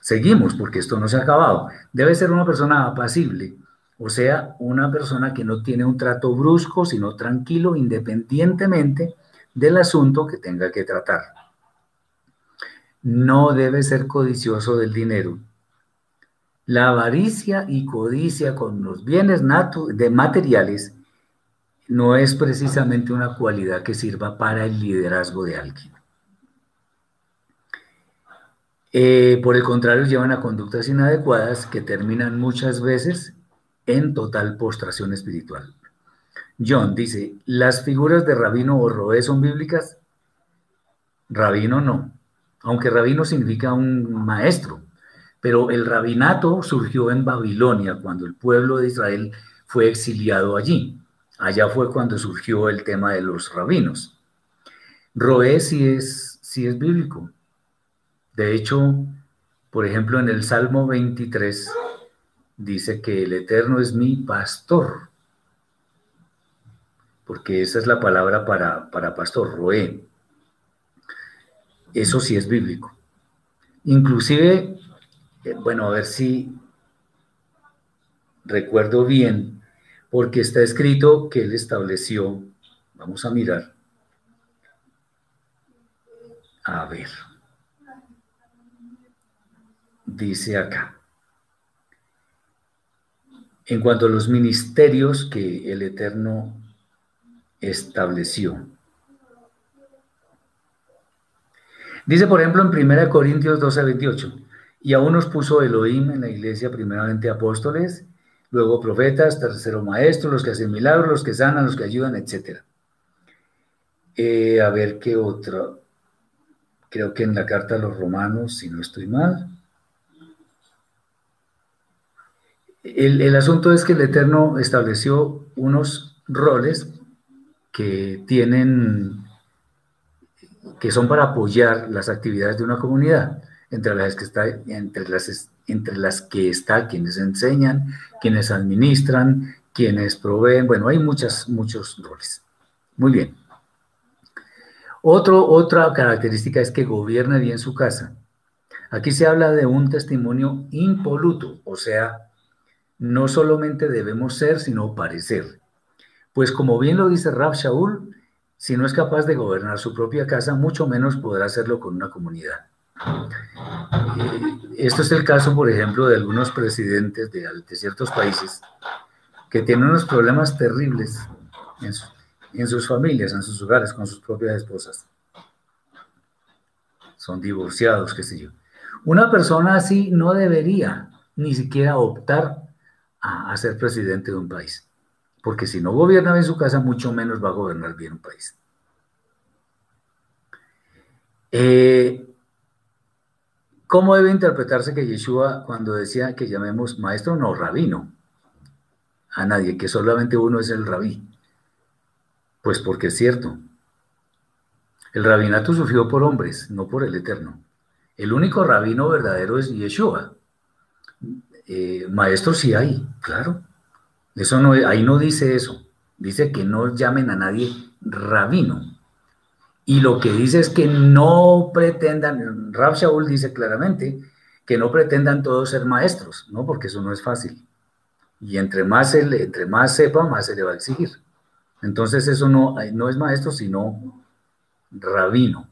Seguimos, porque esto no se ha acabado. Debe ser una persona apacible, O sea, una persona que no tiene un trato brusco, sino tranquilo, independientemente del asunto que tenga que tratar. No debe ser codicioso del dinero. La avaricia y codicia con los bienes de materiales no es precisamente una cualidad que sirva para el liderazgo de alguien. Eh, por el contrario, llevan a conductas inadecuadas que terminan muchas veces en total postración espiritual. John dice, ¿las figuras de rabino o roé son bíblicas? Rabino no, aunque rabino significa un maestro, pero el rabinato surgió en Babilonia cuando el pueblo de Israel fue exiliado allí. Allá fue cuando surgió el tema de los rabinos. Roé sí es, sí es bíblico. De hecho, por ejemplo, en el Salmo 23 dice que el Eterno es mi pastor, porque esa es la palabra para, para pastor, roé. Eso sí es bíblico. Inclusive, eh, bueno, a ver si recuerdo bien, porque está escrito que él estableció, vamos a mirar, a ver, dice acá, en cuanto a los ministerios que el Eterno estableció. Dice, por ejemplo, en 1 Corintios 12 28, y a unos puso Elohim en la iglesia, primeramente apóstoles, luego profetas, tercero maestros, los que hacen milagros, los que sanan, los que ayudan, etc. Eh, a ver qué otro. Creo que en la carta a los romanos, si no estoy mal. El, el asunto es que el Eterno estableció unos roles que tienen, que son para apoyar las actividades de una comunidad, entre las que está, entre las, entre las que está quienes enseñan, quienes administran, quienes proveen, bueno, hay muchas, muchos roles. Muy bien. Otra característica es que gobierne bien su casa. Aquí se habla de un testimonio impoluto, o sea, no solamente debemos ser, sino parecer. Pues como bien lo dice Rab Shaul, si no es capaz de gobernar su propia casa, mucho menos podrá hacerlo con una comunidad. Esto es el caso, por ejemplo, de algunos presidentes de, ciertos países que tienen unos problemas terribles en, sus familias, en sus hogares, con sus propias esposas. Son divorciados, qué sé yo. Una persona así no debería ni siquiera optar a, ser presidente de un país. Porque si no gobierna bien su casa, mucho menos va a gobernar bien un país. Eh, ¿Cómo debe interpretarse que Yeshua cuando decía que llamemos maestro, no rabino? A nadie, que solamente uno es el rabí. Pues porque es cierto. El rabinato surgió por hombres, no por el Eterno. El único rabino verdadero es Yeshua. Eh, maestros sí hay, claro. Eso no, ahí no dice eso. Dice que no llamen a nadie rabino. Y lo que dice es que no pretendan, Rab Shaul dice claramente que no pretendan todos ser maestros, ¿no? Porque eso no es fácil. Y entre más, entre más sepa, más se le va a exigir. Entonces eso no, no es maestro, sino rabino.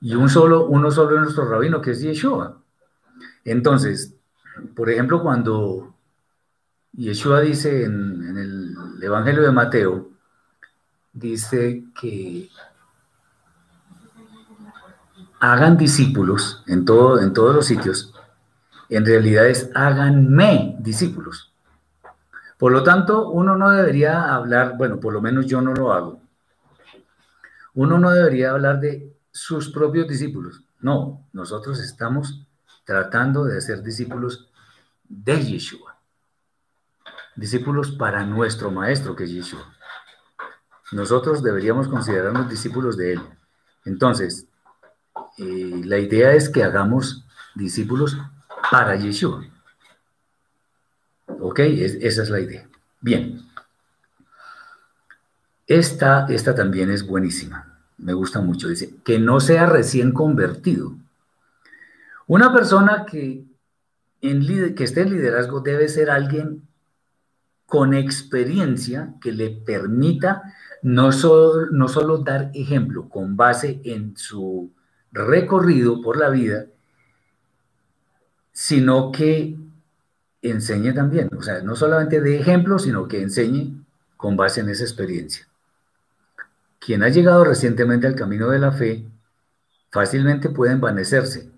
Y un solo, uno solo es nuestro rabino, que es Yeshua. Entonces, por ejemplo, cuando Yeshua dice en, el Evangelio de Mateo, dice que hagan discípulos en, todo, en todos los sitios, en realidad es háganme discípulos. Por lo tanto, uno no debería hablar, bueno, por lo menos yo no lo hago, uno no debería hablar de sus propios discípulos. No, nosotros estamos tratando de hacer discípulos de Yeshua. Discípulos para nuestro maestro que es Yeshua. Nosotros deberíamos considerarnos discípulos de él. Entonces, la idea es que hagamos discípulos para Yeshua. ¿Ok? esa es la idea. Bien. Esta, esta también es buenísima. Me gusta mucho. Dice, que no sea recién convertido. Una persona que que esté en liderazgo debe ser alguien con experiencia que le permita no no solo dar ejemplo con base en su recorrido por la vida, sino que enseñe también, o sea, no solamente de ejemplo, sino que enseñe con base en esa experiencia. Quien ha llegado recientemente al camino de la fe fácilmente puede envanecerse.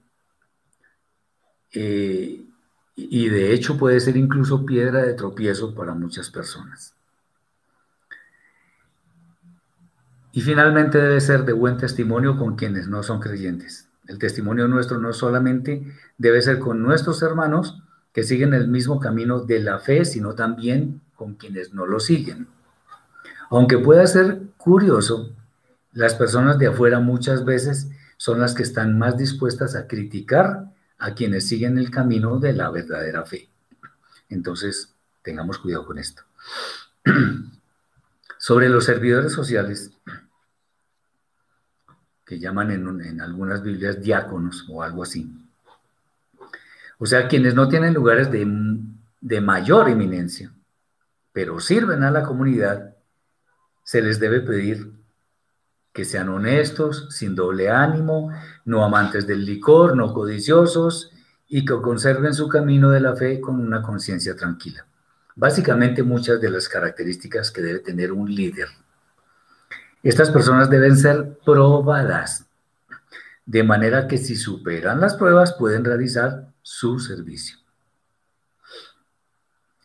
Eh, y de hecho puede ser incluso piedra de tropiezo para muchas personas. Y finalmente debe ser de buen testimonio con quienes no son creyentes. El testimonio nuestro no solamente debe ser con nuestros hermanos que siguen el mismo camino de la fe, sino también con quienes no lo siguen. Aunque pueda ser curioso, las personas de afuera muchas veces son las que están más dispuestas a criticar a quienes siguen el camino de la verdadera fe. Entonces, tengamos cuidado con esto. Sobre los servidores sociales, que llaman en, algunas Biblias diáconos o algo así. O sea, quienes no tienen lugares de, de mayor eminencia, pero sirven a la comunidad, se les debe pedir que sean honestos, sin doble ánimo, no amantes del licor, no codiciosos y que conserven su camino de la fe con una conciencia tranquila. Básicamente muchas de las características que debe tener un líder. Estas personas deben ser probadas, de manera que si superan las pruebas pueden realizar su servicio.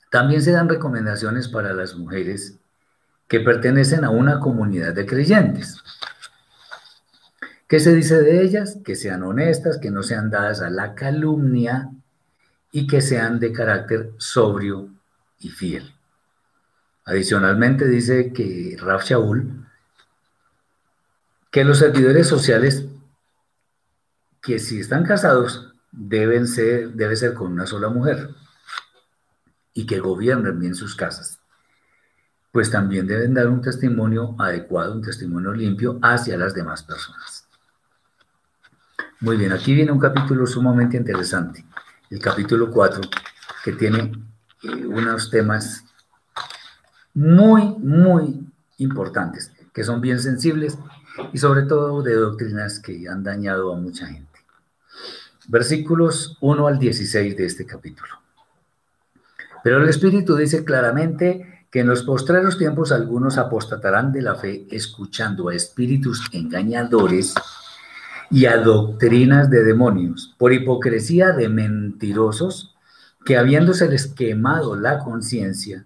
También se dan recomendaciones para las mujeres que pertenecen a una comunidad de creyentes. ¿Qué se dice de ellas? Que sean honestas, que no sean dadas a la calumnia y que sean de carácter sobrio y fiel. Adicionalmente dice que Raf Shaul que los servidores sociales que si están casados deben ser, debe ser con una sola mujer y que gobiernen bien sus casas pues también deben dar un testimonio adecuado, un testimonio limpio hacia las demás personas. Muy bien, aquí viene un capítulo sumamente interesante, el capítulo 4, que tiene eh, unos temas muy, muy importantes, que son bien sensibles y sobre todo de doctrinas que han dañado a mucha gente. Versículos 1 al 16 de este capítulo. Pero el Espíritu dice claramente que en los postreros tiempos algunos apostatarán de la fe escuchando a espíritus engañadores y a doctrinas de demonios, por hipocresía de mentirosos que habiéndoseles quemado la conciencia,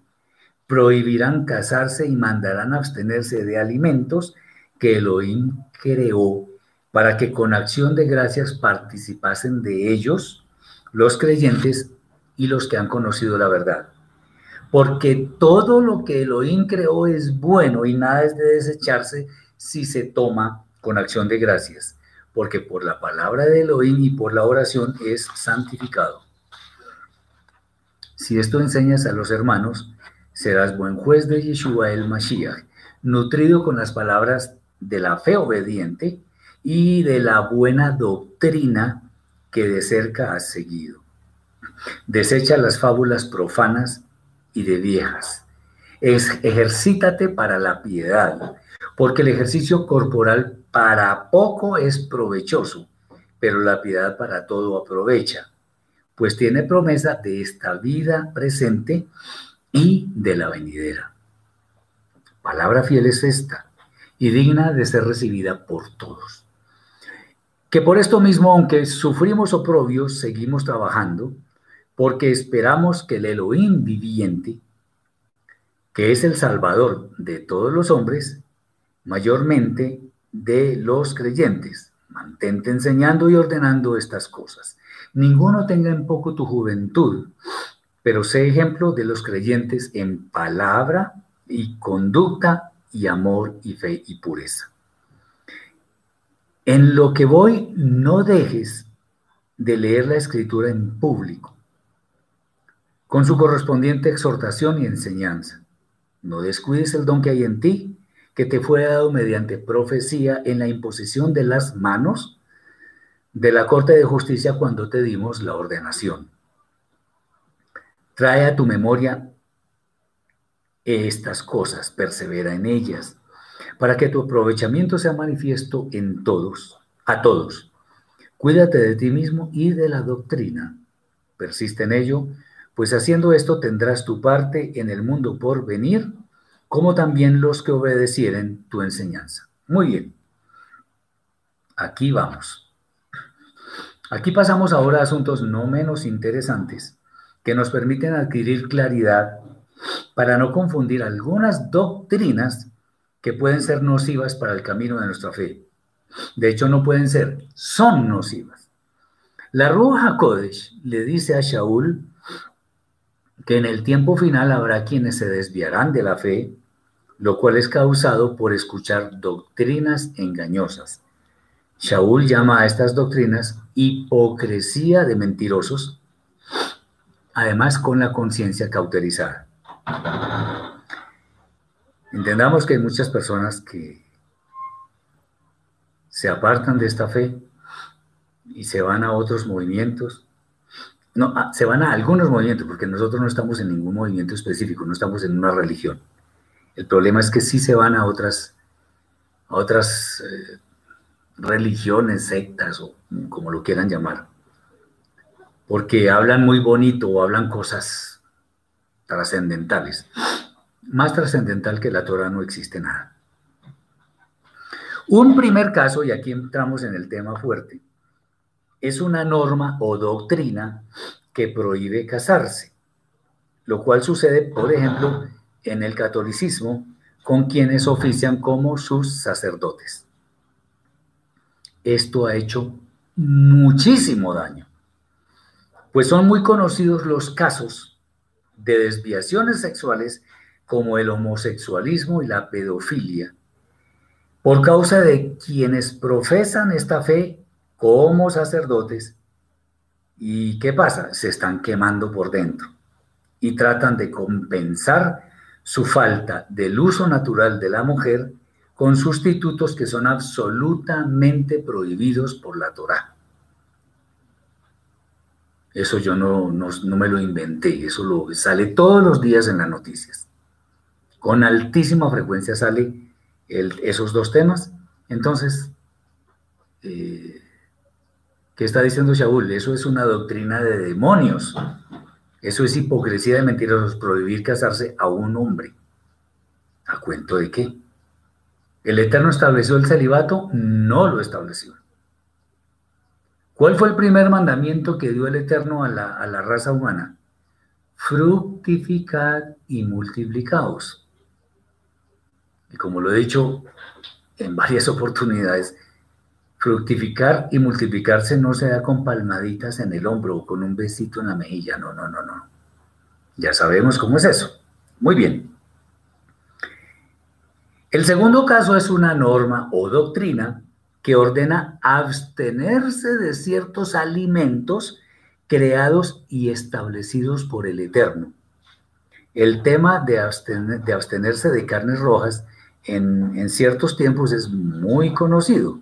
prohibirán casarse y mandarán abstenerse de alimentos que Elohim creó para que con acción de gracias participasen de ellos los creyentes y los que han conocido la verdad porque todo lo que Elohim creó es bueno y nada es de desecharse si se toma con acción de gracias, porque por la palabra de Elohim y por la oración es santificado. Si esto enseñas a los hermanos, serás buen juez de Yeshua el Mashiach, nutrido con las palabras de la fe obediente y de la buena doctrina que de cerca has seguido. Desecha las fábulas profanas y de viejas. Es, ejercítate para la piedad, porque el ejercicio corporal para poco es provechoso, pero la piedad para todo aprovecha, pues tiene promesa de esta vida presente y de la venidera. Palabra fiel es esta, y digna de ser recibida por todos. Que por esto mismo, aunque sufrimos oprobios, seguimos trabajando, porque esperamos que el Elohim viviente, que es el Salvador de todos los hombres, mayormente de los creyentes, mantente enseñando y ordenando estas cosas. Ninguno tenga en poco tu juventud, pero sé ejemplo de los creyentes en palabra y conducta y amor y fe y pureza. En lo que voy, no dejes de leer la escritura en público con su correspondiente exhortación y enseñanza. No descuides el don que hay en ti, que te fue dado mediante profecía en la imposición de las manos de la Corte de Justicia cuando te dimos la ordenación. Trae a tu memoria estas cosas, persevera en ellas, para que tu aprovechamiento sea manifiesto en todos, a todos. Cuídate de ti mismo y de la doctrina. Persiste en ello, pues haciendo esto tendrás tu parte en el mundo por venir, como también los que obedecieren tu enseñanza. Muy bien. Aquí vamos. Aquí pasamos ahora a asuntos no menos interesantes que nos permiten adquirir claridad para no confundir algunas doctrinas que pueden ser nocivas para el camino de nuestra fe. De hecho, no pueden ser, son nocivas. La Ruja Kodesh le dice a Shaul que en el tiempo final habrá quienes se desviarán de la fe, lo cual es causado por escuchar doctrinas engañosas. Shaul llama a estas doctrinas hipocresía de mentirosos, además con la conciencia cauterizada. Entendamos que hay muchas personas que se apartan de esta fe y se van a otros movimientos. No, se van a algunos movimientos, porque nosotros no estamos en ningún movimiento específico, no estamos en una religión. El problema es que sí se van a otras, a otras eh, religiones, sectas o como lo quieran llamar, porque hablan muy bonito o hablan cosas trascendentales. Más trascendental que la Torah no existe nada. Un primer caso, y aquí entramos en el tema fuerte, es una norma o doctrina que prohíbe casarse, lo cual sucede, por ejemplo, en el catolicismo con quienes ofician como sus sacerdotes. Esto ha hecho muchísimo daño, pues son muy conocidos los casos de desviaciones sexuales como el homosexualismo y la pedofilia, por causa de quienes profesan esta fe como sacerdotes. ¿Y qué pasa? Se están quemando por dentro y tratan de compensar su falta del uso natural de la mujer con sustitutos que son absolutamente prohibidos por la Torá. Eso yo no, no, me lo inventé, eso lo, sale todos los días en las noticias. Con altísima frecuencia sale esos dos temas. Entonces, eh, ¿qué está diciendo Shaul? Eso es una doctrina de demonios. Eso es hipocresía de mentirosos, prohibir casarse a un hombre. ¿A cuento de qué? ¿El Eterno estableció el celibato? No lo estableció. ¿Cuál fue el primer mandamiento que dio el Eterno a la, raza humana? Fructificad y multiplicaos. Y como lo he dicho en varias oportunidades, fructificar y multiplicarse no se da con palmaditas en el hombro o con un besito en la mejilla. No, no, no, no. Ya sabemos cómo es eso. Muy bien. El segundo caso es una norma o doctrina que ordena abstenerse de ciertos alimentos creados y establecidos por el Eterno. El tema de, abstenerse de carnes rojas en, en ciertos tiempos es muy conocido.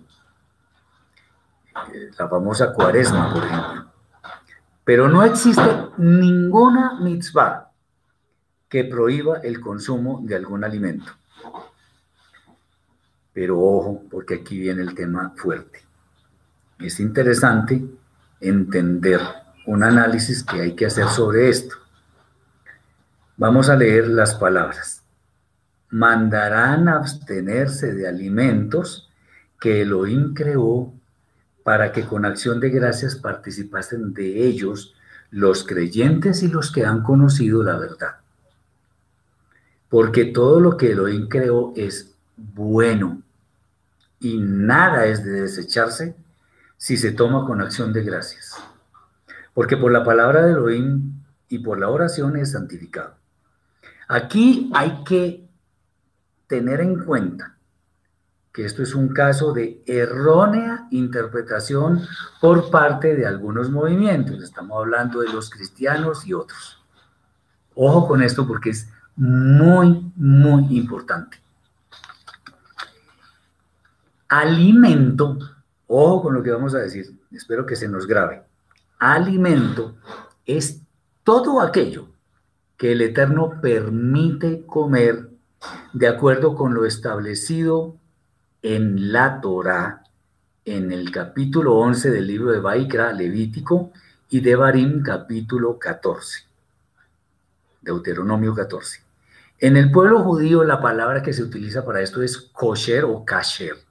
La famosa cuaresma, por ejemplo. Pero no existe ninguna mitzvah que prohíba el consumo de algún alimento. Pero ojo, porque aquí viene el tema fuerte. Es interesante entender un análisis que hay que hacer sobre esto. Vamos a leer las palabras. Mandarán abstenerse de alimentos que Elohim creó para que con acción de gracias participasen de ellos los creyentes y los que han conocido la verdad. Porque todo lo que Elohim creó es bueno y nada es de desecharse si se toma con acción de gracias. Porque por la palabra de Elohim y por la oración es santificado. Aquí hay que tener en cuenta que esto es un caso de errónea interpretación por parte de algunos movimientos. Estamos hablando de los cristianos y otros. Ojo con esto porque es muy, muy importante. Alimento, ojo con lo que vamos a decir, espero que se nos grabe. Alimento es todo aquello que el Eterno permite comer de acuerdo con lo establecido en la Torá, en el capítulo 11 del libro de Baikra, Levítico, y de Barim, capítulo 14. Deuteronomio 14. En el pueblo judío la palabra que se utiliza para esto es kosher o kasher,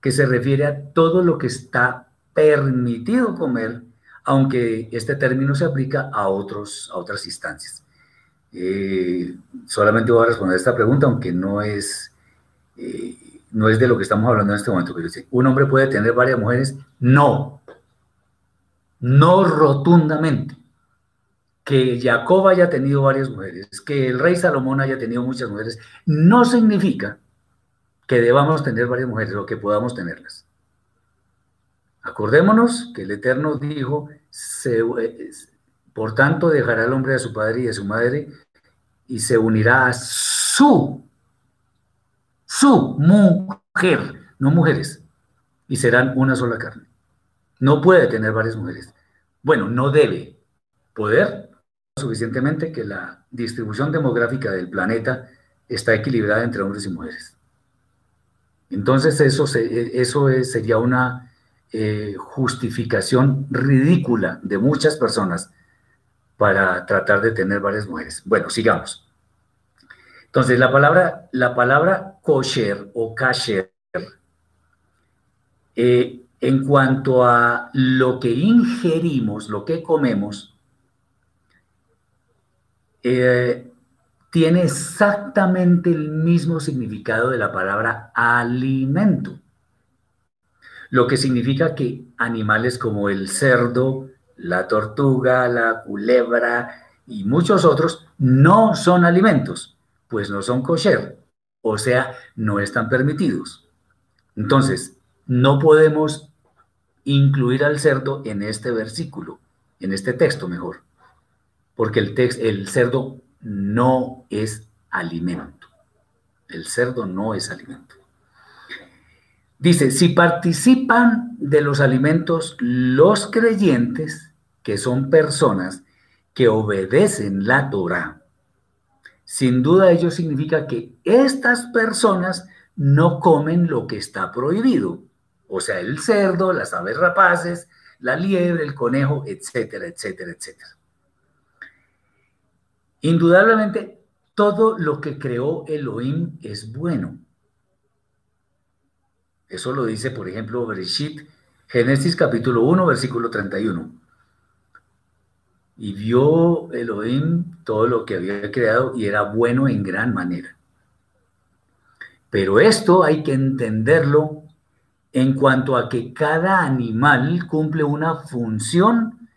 que se refiere a todo lo que está permitido comer, aunque este término se aplica a, otros, a otras instancias. Eh, solamente voy a responder esta pregunta, aunque no es, eh, no es de lo que estamos hablando en este momento. ¿Un hombre puede tener varias mujeres? No. No rotundamente. Que Jacob haya tenido varias mujeres, que el rey Salomón haya tenido muchas mujeres, no significa que debamos tener varias mujeres o que podamos tenerlas. Acordémonos que el Eterno dijo, por tanto dejará el hombre a su padre y a su madre y se unirá a su, su mujer, no mujeres, y serán una sola carne. No puede tener varias mujeres. Bueno, no debe poder suficientemente que la distribución demográfica del planeta está equilibrada entre hombres y mujeres. Entonces eso, eso sería una eh, justificación ridícula de muchas personas para tratar de tener varias mujeres. Bueno, sigamos. Entonces, la palabra, la palabra kosher o kasher, eh, en cuanto a lo que ingerimos, lo que comemos, eh, tiene exactamente el mismo significado de la palabra alimento lo que significa que animales como el cerdo, la tortuga, la culebra y muchos otros no son alimentos, pues no son kosher, o sea, no están permitidos. Entonces, no podemos incluir al cerdo en este versículo, en este texto mejor, porque el, el cerdo no es alimento. El cerdo no es alimento. Dice, si participan de los alimentos los creyentes, que son personas que obedecen la Torah, sin duda ello significa que estas personas no comen lo que está prohibido, o sea, el cerdo, las aves rapaces, la liebre, el conejo, etcétera, etcétera, etcétera. Indudablemente, todo lo que creó Elohim es bueno eso lo dice, por ejemplo, Bereshit, Génesis capítulo 1, versículo 31. Y vio Elohim todo lo que había creado y era bueno en gran manera. Pero esto hay que entenderlo en cuanto a que cada animal cumple una función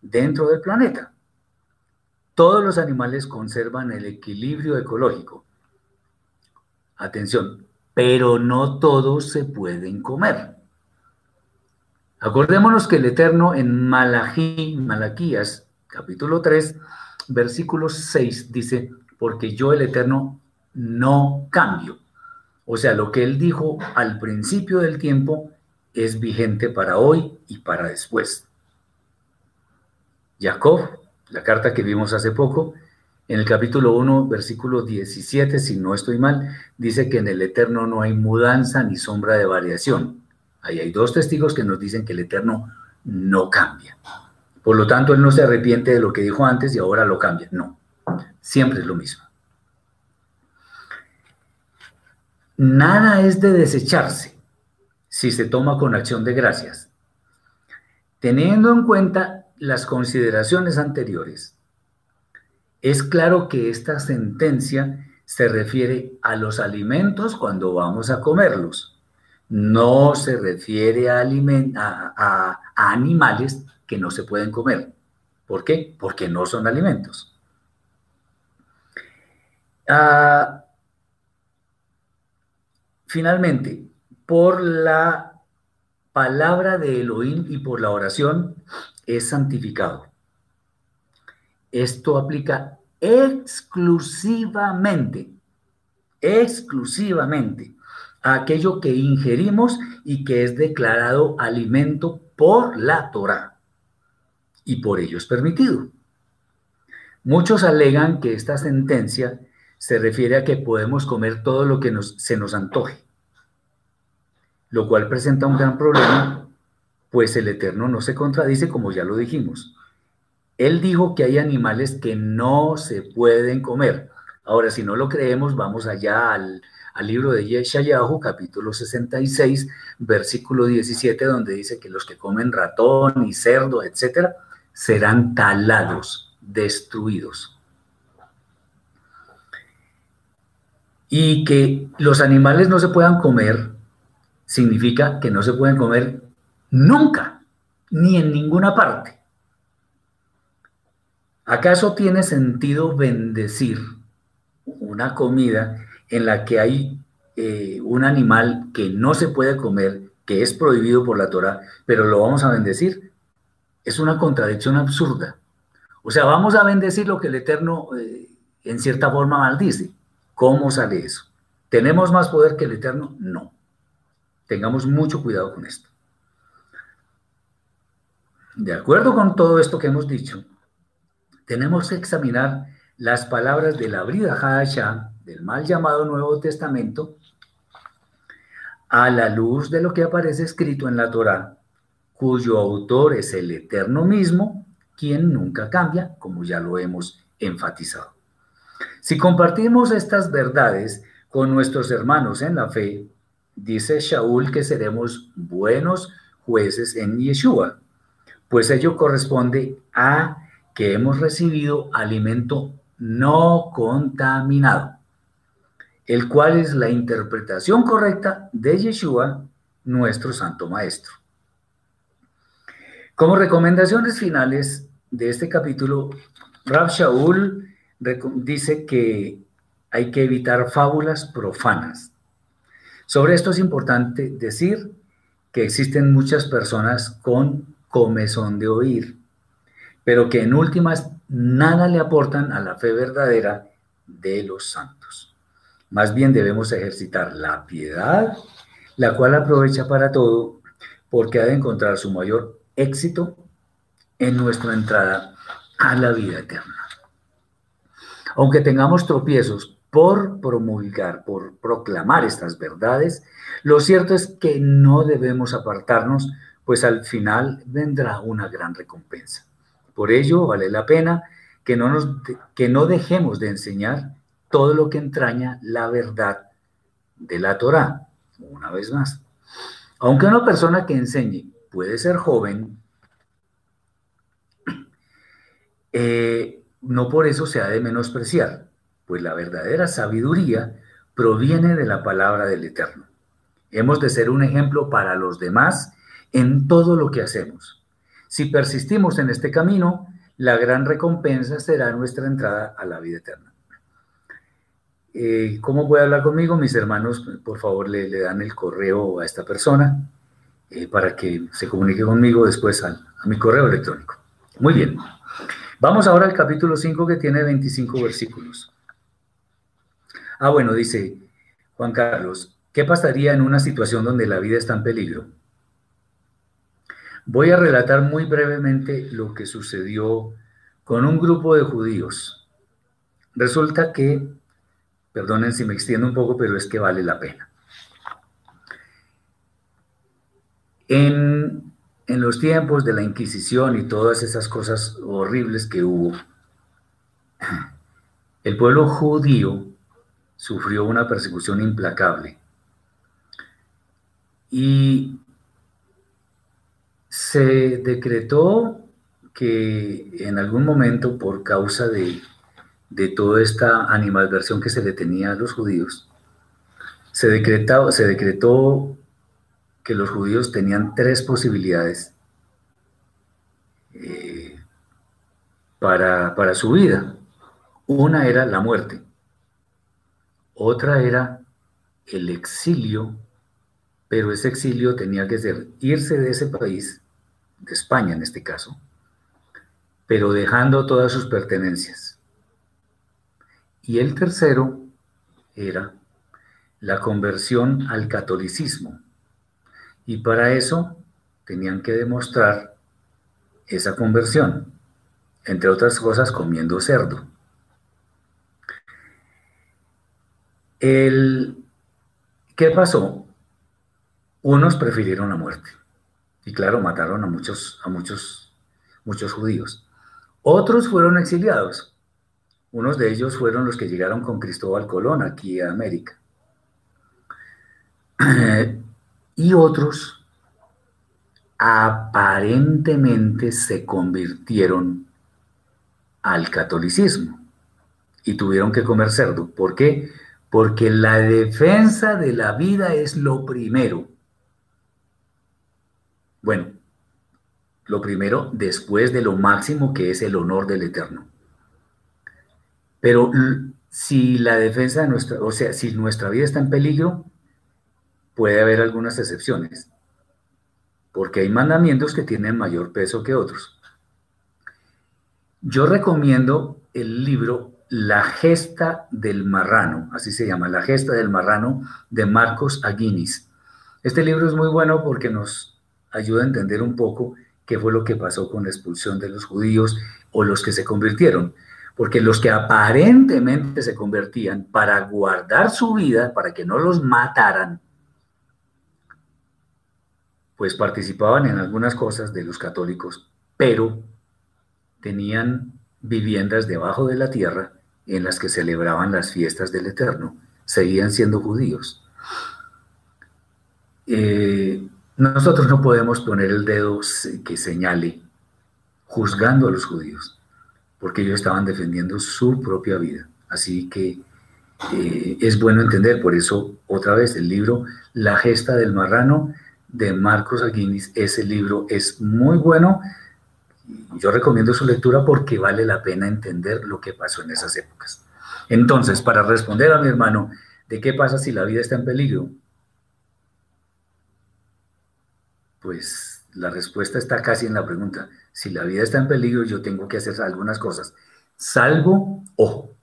dentro del planeta. Todos los animales conservan el equilibrio ecológico. Atención, pero no todos se pueden comer. Acordémonos que el Eterno en Malají, Malaquías, capítulo 3, versículo 6, dice, porque yo el Eterno no cambio. O sea, lo que él dijo al principio del tiempo es vigente para hoy y para después. Jacob, la carta que vimos hace poco, en el capítulo 1, versículo 17, si no estoy mal, dice que en el Eterno no hay mudanza ni sombra de variación. Ahí hay dos testigos que nos dicen que el Eterno no cambia. Por lo tanto, Él no se arrepiente de lo que dijo antes y ahora lo cambia. No, siempre es lo mismo. Nada es de desecharse si se toma con acción de gracias. Teniendo en cuenta las consideraciones anteriores, es claro que esta sentencia se refiere a los alimentos cuando vamos a comerlos. No se refiere a, animales que no se pueden comer. ¿Por qué? Porque no son alimentos. Ah, finalmente, por la palabra de Elohim y por la oración es santificado. Esto aplica exclusivamente, exclusivamente a aquello que ingerimos y que es declarado alimento por la Torah. Y por ello es permitido. Muchos alegan que esta sentencia se refiere a que podemos comer todo lo que se nos antoje, lo cual presenta un gran problema, pues el Eterno no se contradice como ya lo dijimos. Él dijo que hay animales que no se pueden comer. Ahora, si no lo creemos, vamos allá al, libro de Yeshayahu, capítulo 66, versículo 17, donde dice que los que comen ratón y cerdo, etcétera, serán talados, destruidos. Y que los animales no se puedan comer significa que no se pueden comer nunca, ni en ninguna parte. ¿Acaso tiene sentido bendecir una comida en la que hay eh, un animal que no se puede comer, que es prohibido por la Torah, pero lo vamos a bendecir? Es una contradicción absurda. O sea, vamos a bendecir lo que el Eterno eh, en cierta forma maldice. ¿Cómo sale eso? ¿Tenemos más poder que el Eterno? No. Tengamos mucho cuidado con esto. De acuerdo con todo esto que hemos dicho, tenemos que examinar las palabras de la Brida Hadashah, del mal llamado Nuevo Testamento, a la luz de lo que aparece escrito en la Torá, cuyo autor es el Eterno mismo, quien nunca cambia, como ya lo hemos enfatizado. Si compartimos estas verdades con nuestros hermanos en la fe, dice Shaul que seremos buenos jueces en Yeshua, pues ello corresponde a que hemos recibido alimento no contaminado, el cual es la interpretación correcta de Yeshua, nuestro Santo Maestro. Como recomendaciones finales de este capítulo, Rab Shaul dice que hay que evitar fábulas profanas. Sobre esto es importante decir que existen muchas personas con comezón de oír pero que en últimas nada le aportan a la fe verdadera de los santos. Más bien debemos ejercitar la piedad, la cual aprovecha para todo, porque ha de encontrar su mayor éxito en nuestra entrada a la vida eterna. Aunque tengamos tropiezos por promulgar, por proclamar estas verdades, lo cierto es que no debemos apartarnos, pues al final vendrá una gran recompensa. Por ello, vale la pena que no, nos, que no dejemos de enseñar todo lo que entraña la verdad de la Torah, una vez más. Aunque una persona que enseñe puede ser joven, eh, no por eso se ha de menospreciar, pues la verdadera sabiduría proviene de la palabra del Eterno. Hemos de ser un ejemplo para los demás en todo lo que hacemos. Si persistimos en este camino, la gran recompensa será nuestra entrada a la vida eterna. Eh, ¿Cómo puede hablar conmigo? Mis hermanos, por favor, le, dan el correo a esta persona eh, para que se comunique conmigo después a, a mi correo electrónico. Muy bien. Vamos ahora al capítulo 5 que tiene 25 versículos. Ah, bueno, dice Juan Carlos, ¿qué pasaría en una situación donde la vida está en peligro? Voy a relatar muy brevemente lo que sucedió con un grupo de judíos. Resulta que, perdonen si me extiendo un poco, pero es que vale la pena. En, en los tiempos de la Inquisición y todas esas cosas horribles que hubo, el pueblo judío sufrió una persecución implacable. Y se decretó que en algún momento, por causa de, toda esta animalversión que se le tenía a los judíos, se, decretó, se decretó que los judíos tenían tres posibilidades eh, para, para su vida. Una era la muerte, otra era el exilio, pero ese exilio tenía que ser irse de ese país de España en este caso, pero dejando todas sus pertenencias. Y el tercero era la conversión al catolicismo. Y para eso tenían que demostrar esa conversión. entre otras cosas comiendo cerdo. El, ¿Qué pasó? Unos prefirieron la muerte. Y claro, mataron a muchos, a muchos, muchos judíos. Otros fueron exiliados. Unos de ellos fueron los que llegaron con Cristóbal Colón aquí a América. y otros aparentemente se convirtieron al catolicismo y tuvieron que comer cerdo. ¿Por qué? Porque la defensa de la vida es lo primero. Bueno, lo primero después de lo máximo que es el honor del Eterno. Pero si la defensa de nuestra, o sea, si nuestra vida está en peligro, puede haber algunas excepciones, porque hay mandamientos que tienen mayor peso que otros. Yo recomiendo el libro La gesta del marrano, así se llama, La gesta del marrano de Marcos Aguinis. Este libro es muy bueno porque nos ayuda a entender un poco qué fue lo que pasó con la expulsión de los judíos o los que se convirtieron. Porque los que aparentemente se convertían para guardar su vida, para que no los mataran, pues participaban en algunas cosas de los católicos, pero tenían viviendas debajo de la tierra en las que celebraban las fiestas del Eterno. Seguían siendo judíos. Eh, nosotros no podemos poner el dedo que señale juzgando a los judíos, porque ellos estaban defendiendo su propia vida. Así que eh, es bueno entender, por eso otra vez el libro La gesta del marrano de Marcos Aguinis, ese libro es muy bueno. Yo recomiendo su lectura porque vale la pena entender lo que pasó en esas épocas. Entonces, para responder a mi hermano, ¿de qué pasa si la vida está en peligro? Pues la respuesta está casi en la pregunta. Si la vida está en peligro, yo tengo que hacer algunas cosas. Salvo, ojo,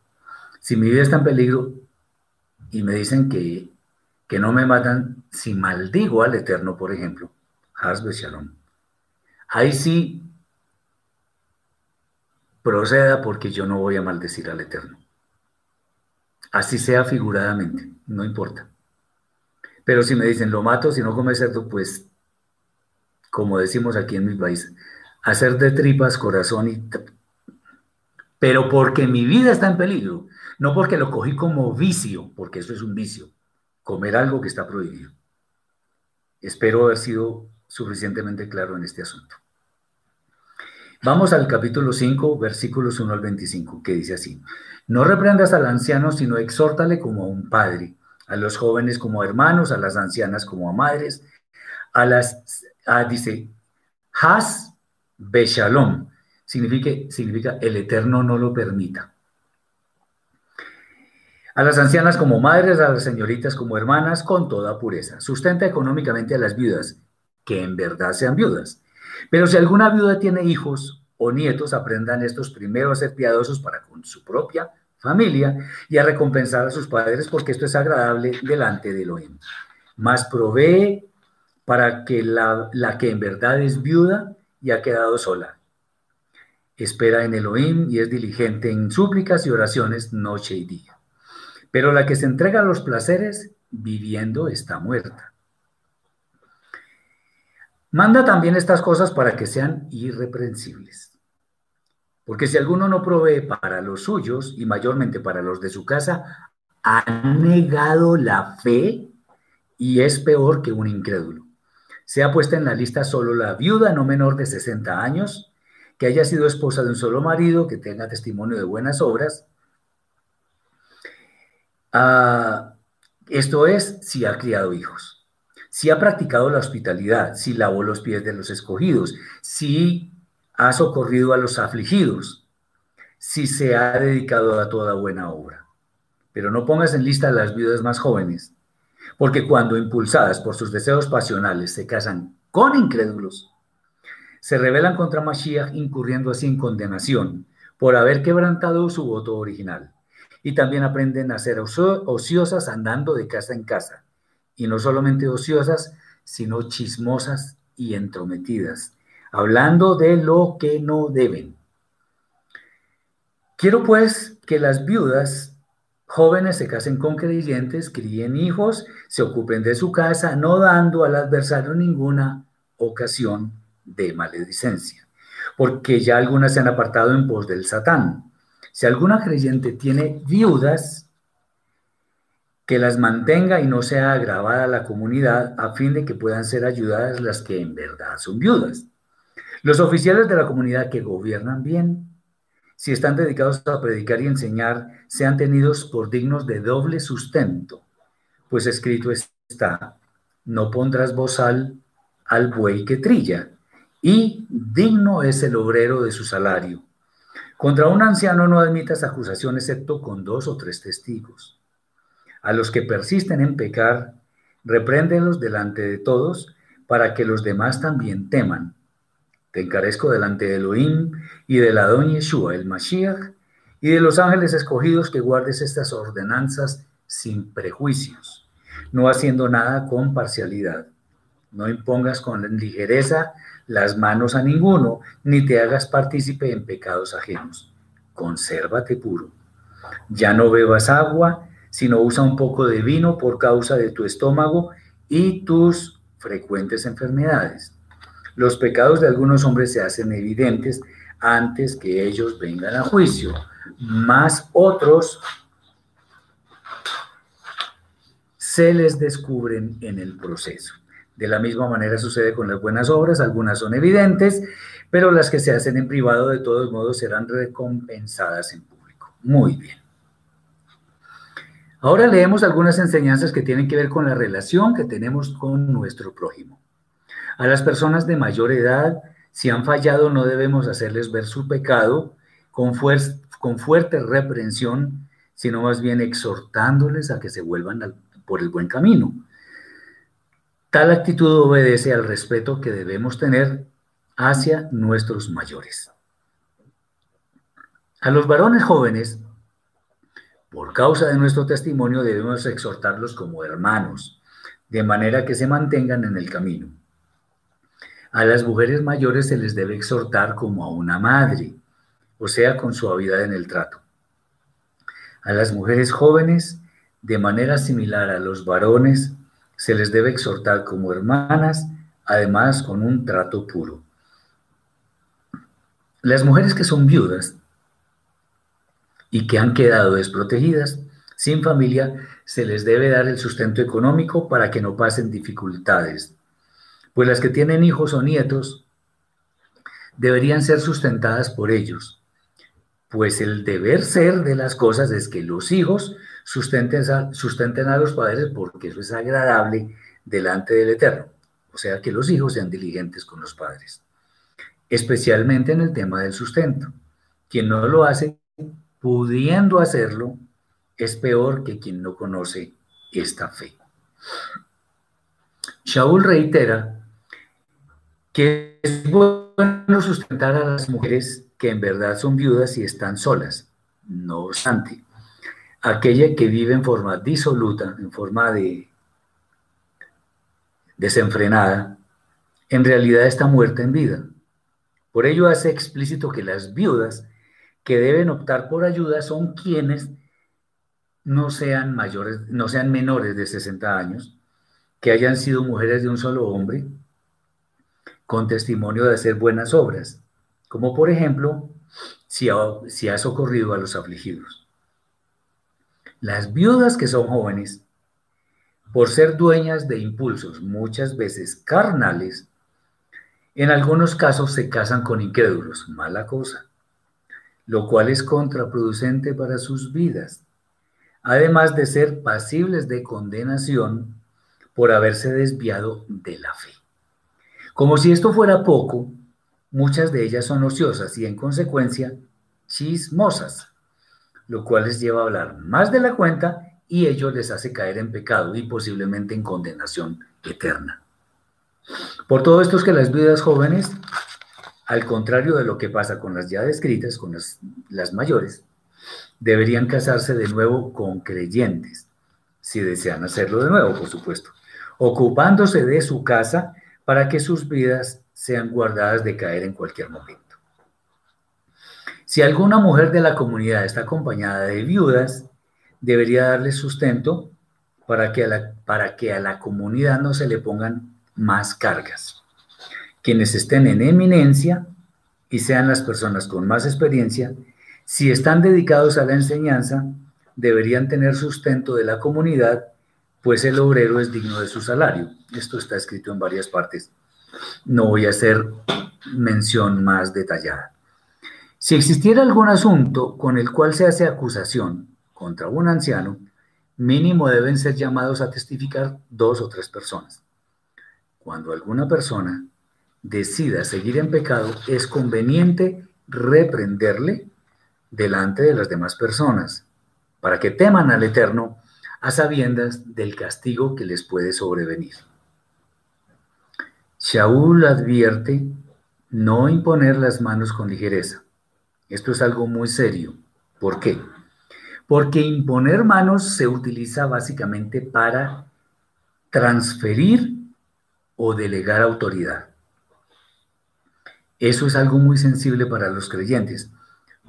si mi vida está en peligro y me dicen que, que no me matan, si maldigo al Eterno, por ejemplo, Hasbe Shalom, ahí sí proceda porque yo no voy a maldecir al Eterno. Así sea figuradamente, no importa. Pero si me dicen, lo mato si no come cerdo, pues como decimos aquí en mi país, hacer de tripas corazón y... Pero porque mi vida está en peligro, no porque lo cogí como vicio, porque eso es un vicio, comer algo que está prohibido. Espero haber sido suficientemente claro en este asunto. Vamos al capítulo 5, versículos 1 al 25, que dice así, no reprendas al anciano, sino exhórtale como a un padre, a los jóvenes como a hermanos, a las ancianas como a madres, a las Ah, dice, Has Beshalom, significa, significa el Eterno no lo permita. A las ancianas como madres, a las señoritas como hermanas, con toda pureza. Sustenta económicamente a las viudas, que en verdad sean viudas. Pero si alguna viuda tiene hijos o nietos, aprendan estos primero a ser piadosos para con su propia familia y a recompensar a sus padres, porque esto es agradable delante de Elohim. Más provee para que la, que en verdad es viuda y ha quedado sola. Espera en Elohim y es diligente en súplicas y oraciones noche y día. Pero la que se entrega a los placeres, viviendo está muerta. Manda también estas cosas para que sean irreprensibles. Porque si alguno no provee para los suyos y mayormente para los de su casa, ha negado la fe y es peor que un incrédulo. Sea puesta en la lista solo la viuda no menor de 60 años, que haya sido esposa de un solo marido, que tenga testimonio de buenas obras. Ah, esto es si ha criado hijos, si ha practicado la hospitalidad, si lavó los pies de los escogidos, si ha socorrido a los afligidos, si se ha dedicado a toda buena obra. Pero no pongas en lista a las viudas más jóvenes, porque cuando impulsadas por sus deseos pasionales se casan con incrédulos, se rebelan contra Mashiach incurriendo así en condenación por haber quebrantado su voto original. Y también aprenden a ser ociosas andando de casa en casa. Y no solamente ociosas, sino chismosas y entrometidas, hablando de lo que no deben. Quiero pues que las viudas jóvenes se casen con creyentes, críen hijos, se ocupen de su casa, no dando al adversario ninguna ocasión de maledicencia, porque ya algunas se han apartado en pos del Satán. Si alguna creyente tiene viudas, que las mantenga y no sea agravada la comunidad a fin de que puedan ser ayudadas las que en verdad son viudas. Los oficiales de la comunidad que gobiernan bien, si están dedicados a predicar y enseñar, sean tenidos por dignos de doble sustento, pues escrito está, no pondrás bozal al buey que trilla, y digno es el obrero de su salario. Contra un anciano no admitas acusación excepto con dos o tres testigos. A los que persisten en pecar, repréndelos delante de todos, para que los demás también teman. Te encarezco delante de Elohim y de la Doña Yeshua, el Mashiach, y de los ángeles escogidos que guardes estas ordenanzas sin prejuicios, no haciendo nada con parcialidad. No impongas con ligereza las manos a ninguno, ni te hagas partícipe en pecados ajenos. Consérvate puro. Ya no bebas agua, sino usa un poco de vino por causa de tu estómago y tus frecuentes enfermedades. Los pecados de algunos hombres se hacen evidentes antes que ellos vengan a juicio, más otros se les descubren en el proceso. De la misma manera sucede con las buenas obras, algunas son evidentes, pero las que se hacen en privado de todos modos serán recompensadas en público. Muy bien. Ahora leemos algunas enseñanzas que tienen que ver con la relación que tenemos con nuestro prójimo. A las personas de mayor edad, si han fallado, no debemos hacerles ver su pecado con, con fuerte reprensión, sino más bien exhortándoles a que se vuelvan por el buen camino. Tal actitud obedece al respeto que debemos tener hacia nuestros mayores. A los varones jóvenes por causa de nuestro testimonio debemos exhortarlos como hermanos, de manera que se mantengan en el camino. A las mujeres mayores se les debe exhortar como a una madre, o sea, con suavidad en el trato. A las mujeres jóvenes, de manera similar a los varones, se les debe exhortar como hermanas, además con un trato puro. Las mujeres que son viudas y que han quedado desprotegidas, sin familia, se les debe dar el sustento económico para que no pasen dificultades. Pues las que tienen hijos o nietos deberían ser sustentadas por ellos. Pues el deber ser de las cosas es que los hijos sustenten a, los padres porque eso es agradable delante del Eterno. O sea, que los hijos sean diligentes con los padres. Especialmente en el tema del sustento. Quien no lo hace pudiendo hacerlo, es peor que quien no conoce esta fe. Shaul reitera que es bueno sustentar a las mujeres que en verdad son viudas y están solas. No obstante, aquella que vive en forma disoluta, en forma de desenfrenada, en realidad está muerta en vida. Por ello hace explícito que las viudas que deben optar por ayuda son quienes no sean mayores, no sean menores de 60 años, que hayan sido mujeres de un solo hombre, con testimonio de hacer buenas obras, como por ejemplo, si ha, socorrido a los afligidos. Las viudas que son jóvenes, por ser dueñas de impulsos muchas veces carnales, en algunos casos se casan con incrédulos, mala cosa lo cual es contraproducente para sus vidas, además de ser pasibles de condenación por haberse desviado de la fe. Como si esto fuera poco, muchas de ellas son ociosas y en consecuencia chismosas, lo cual les lleva a hablar más de la cuenta y ello les hace caer en pecado y posiblemente en condenación eterna. Por todo esto es que las vidas jóvenes al contrario de lo que pasa con las ya descritas, con las, las mayores, deberían casarse de nuevo con creyentes, si desean hacerlo de nuevo, por supuesto, ocupándose de su casa para que sus vidas sean guardadas de caer en cualquier momento. Si alguna mujer de la comunidad está acompañada de viudas, debería darle sustento para que, a la, para que a la comunidad no se le pongan más cargas. Quienes estén en eminencia y sean las personas con más experiencia, si están dedicados a la enseñanza, deberían tener sustento de la comunidad, pues el obrero es digno de su salario. Esto está escrito en varias partes. No voy a hacer mención más detallada. Si existiera algún asunto con el cual se hace acusación contra un anciano, mínimo deben ser llamados a testificar dos o tres personas. Cuando alguna persona decida seguir en pecado, es conveniente reprenderle delante de las demás personas, para que teman al Eterno a sabiendas del castigo que les puede sobrevenir. Shaul advierte no imponer las manos con ligereza. Esto es algo muy serio. ¿Por qué? Porque imponer manos se utiliza básicamente para transferir o delegar autoridad. Eso es algo muy sensible para los creyentes,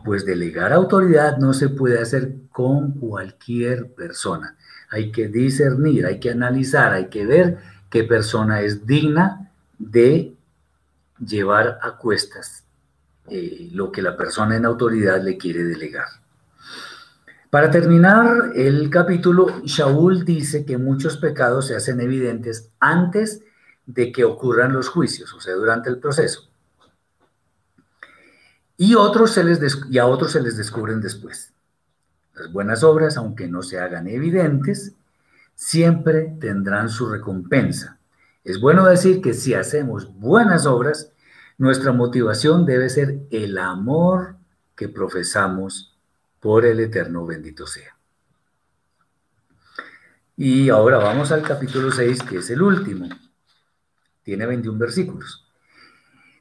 pues delegar autoridad no se puede hacer con cualquier persona. Hay que discernir, hay que analizar, hay que ver qué persona es digna de llevar a cuestas eh, lo que la persona en autoridad le quiere delegar. Para terminar el capítulo, Shaul dice que muchos pecados se hacen evidentes antes de que ocurran los juicios, o sea, durante el proceso. Y, otros se les y a otros se les descubren después. Las buenas obras, aunque no se hagan evidentes, siempre tendrán su recompensa. Es bueno decir que si hacemos buenas obras, nuestra motivación debe ser el amor que profesamos por el Eterno bendito sea. Y ahora vamos al capítulo 6, que es el último. Tiene 21 versículos.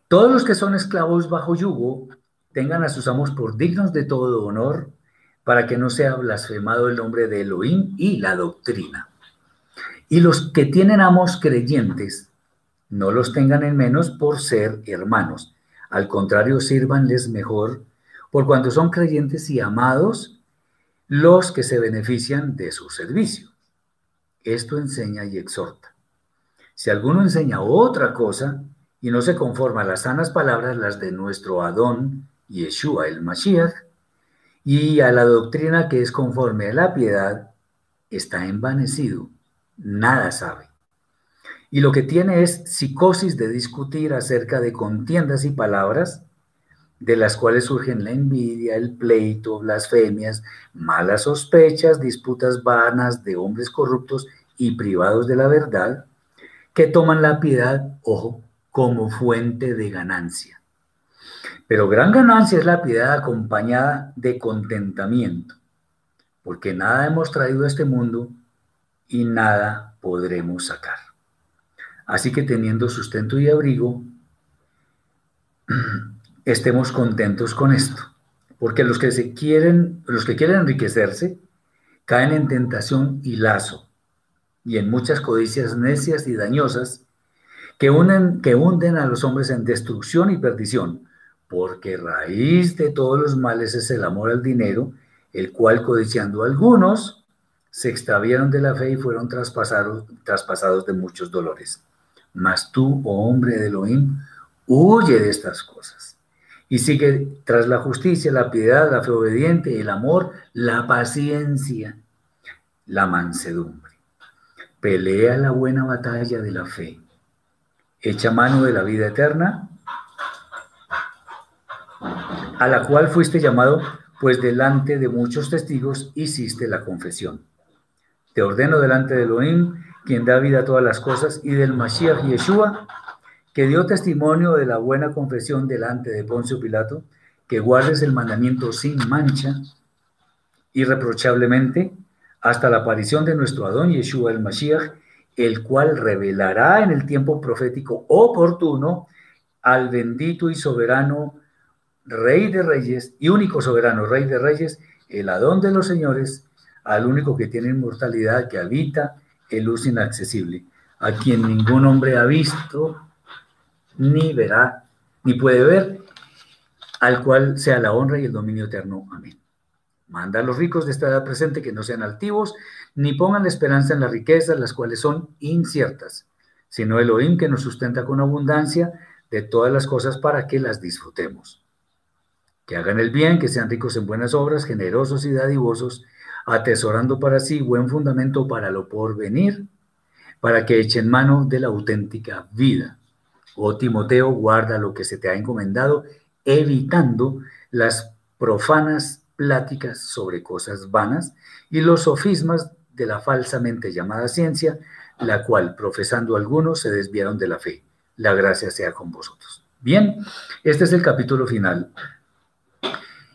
Todos los que son esclavos bajo yugo tengan a sus amos por dignos de todo honor, para que no sea blasfemado el nombre de Elohim y la doctrina. Y los que tienen amos creyentes, no los tengan en menos por ser hermanos. Al contrario, sírvanles mejor, por cuanto son creyentes y amados los que se benefician de su servicio. Esto enseña y exhorta. Si alguno enseña otra cosa y no se conforma a las sanas palabras, las de nuestro Adón, Yeshua el Mashiach, y a la doctrina que es conforme a la piedad, está envanecido, nada sabe y lo que tiene es psicosis de discutir acerca de contiendas y palabras de las cuales surgen la envidia, el pleito, blasfemias, malas sospechas, disputas vanas de hombres corruptos y privados de la verdad, que toman la piedad, ojo, como fuente de ganancia. Pero gran ganancia es la piedad acompañada de contentamiento, porque nada hemos traído a este mundo y nada podremos sacar. Así que teniendo sustento y abrigo, estemos contentos con esto. Porque los que se quieren, los que quieren enriquecerse, caen en tentación y lazo, y en muchas codicias necias y dañosas, que, unen, que hunden a los hombres en destrucción y perdición, porque raíz de todos los males es el amor al dinero, el cual codiciando algunos, se extraviaron de la fe y fueron traspasados, traspasados de muchos dolores. Mas tú, oh hombre de Elohim, huye de estas cosas y sigue tras la justicia, la piedad, la fe obediente, el amor, la paciencia, la mansedumbre. Pelea la buena batalla de la fe. Echa mano de la vida eterna, a la cual fuiste llamado, pues delante de muchos testigos hiciste la confesión. Te ordeno delante de Elohim quien da vida a todas las cosas, y del Mashiach Yeshua, que dio testimonio de la buena confesión delante de Poncio Pilato, que guardes el mandamiento sin mancha, irreprochablemente, hasta la aparición de nuestro Adón Yeshua el Mashiach, el cual revelará en el tiempo profético oportuno al bendito y soberano Rey de Reyes y único soberano Rey de Reyes, el Adón de los señores, al único que tiene inmortalidad, que habita el luz inaccesible, a quien ningún hombre ha visto, ni verá, ni puede ver, al cual sea la honra y el dominio eterno. Amén. Manda a los ricos de esta edad presente que no sean altivos, ni pongan esperanza en las riquezas, las cuales son inciertas, sino el Elohim que nos sustenta con abundancia de todas las cosas para que las disfrutemos. Que hagan el bien, que sean ricos en buenas obras, generosos y dadivosos, atesorando para sí buen fundamento para lo porvenir, para que echen mano de la auténtica vida. Oh Timoteo, guarda lo que se te ha encomendado, evitando las profanas pláticas sobre cosas vanas y los sofismas de la falsamente llamada ciencia, la cual, profesando algunos, se desviaron de la fe. La gracia sea con vosotros. Bien, este es el capítulo final.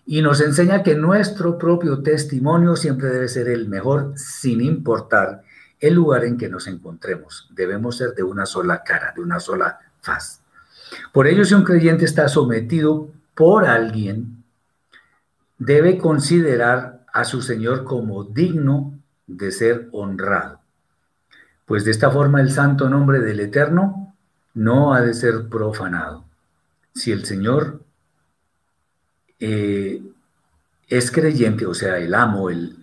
Y nos enseña que nuestro propio testimonio siempre debe ser el mejor sin importar el lugar en que nos encontremos. Debemos ser de una sola cara, de una sola faz. Por ello, si un creyente está sometido por alguien, debe considerar a su Señor como digno de ser honrado. Pues de esta forma el santo nombre del Eterno no ha de ser profanado. Si el Señor eh, es creyente, o sea, el amo, el,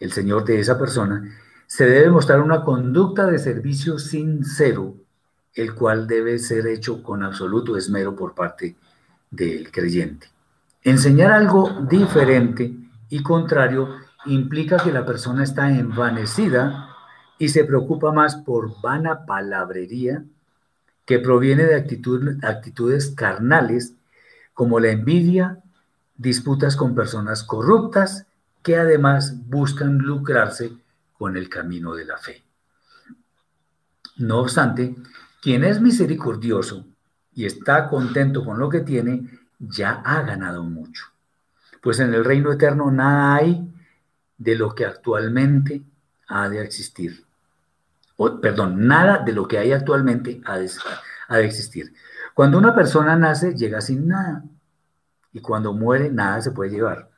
el Señor de esa persona, se debe mostrar una conducta de servicio sincero, el cual debe ser hecho con absoluto esmero por parte del creyente. Enseñar algo diferente y contrario implica que la persona está envanecida y se preocupa más por vana palabrería que proviene de actitudes carnales como la envidia, disputas con personas corruptas que además buscan lucrarse con el camino de la fe. No obstante, quien es misericordioso y está contento con lo que tiene, ya ha ganado mucho. Pues en el reino eterno nada hay de lo que actualmente ha de existir. O, perdón, nada de lo que hay actualmente ha de, ha de existir. Cuando una persona nace, llega sin nada. Y cuando muere, nada se puede llevar.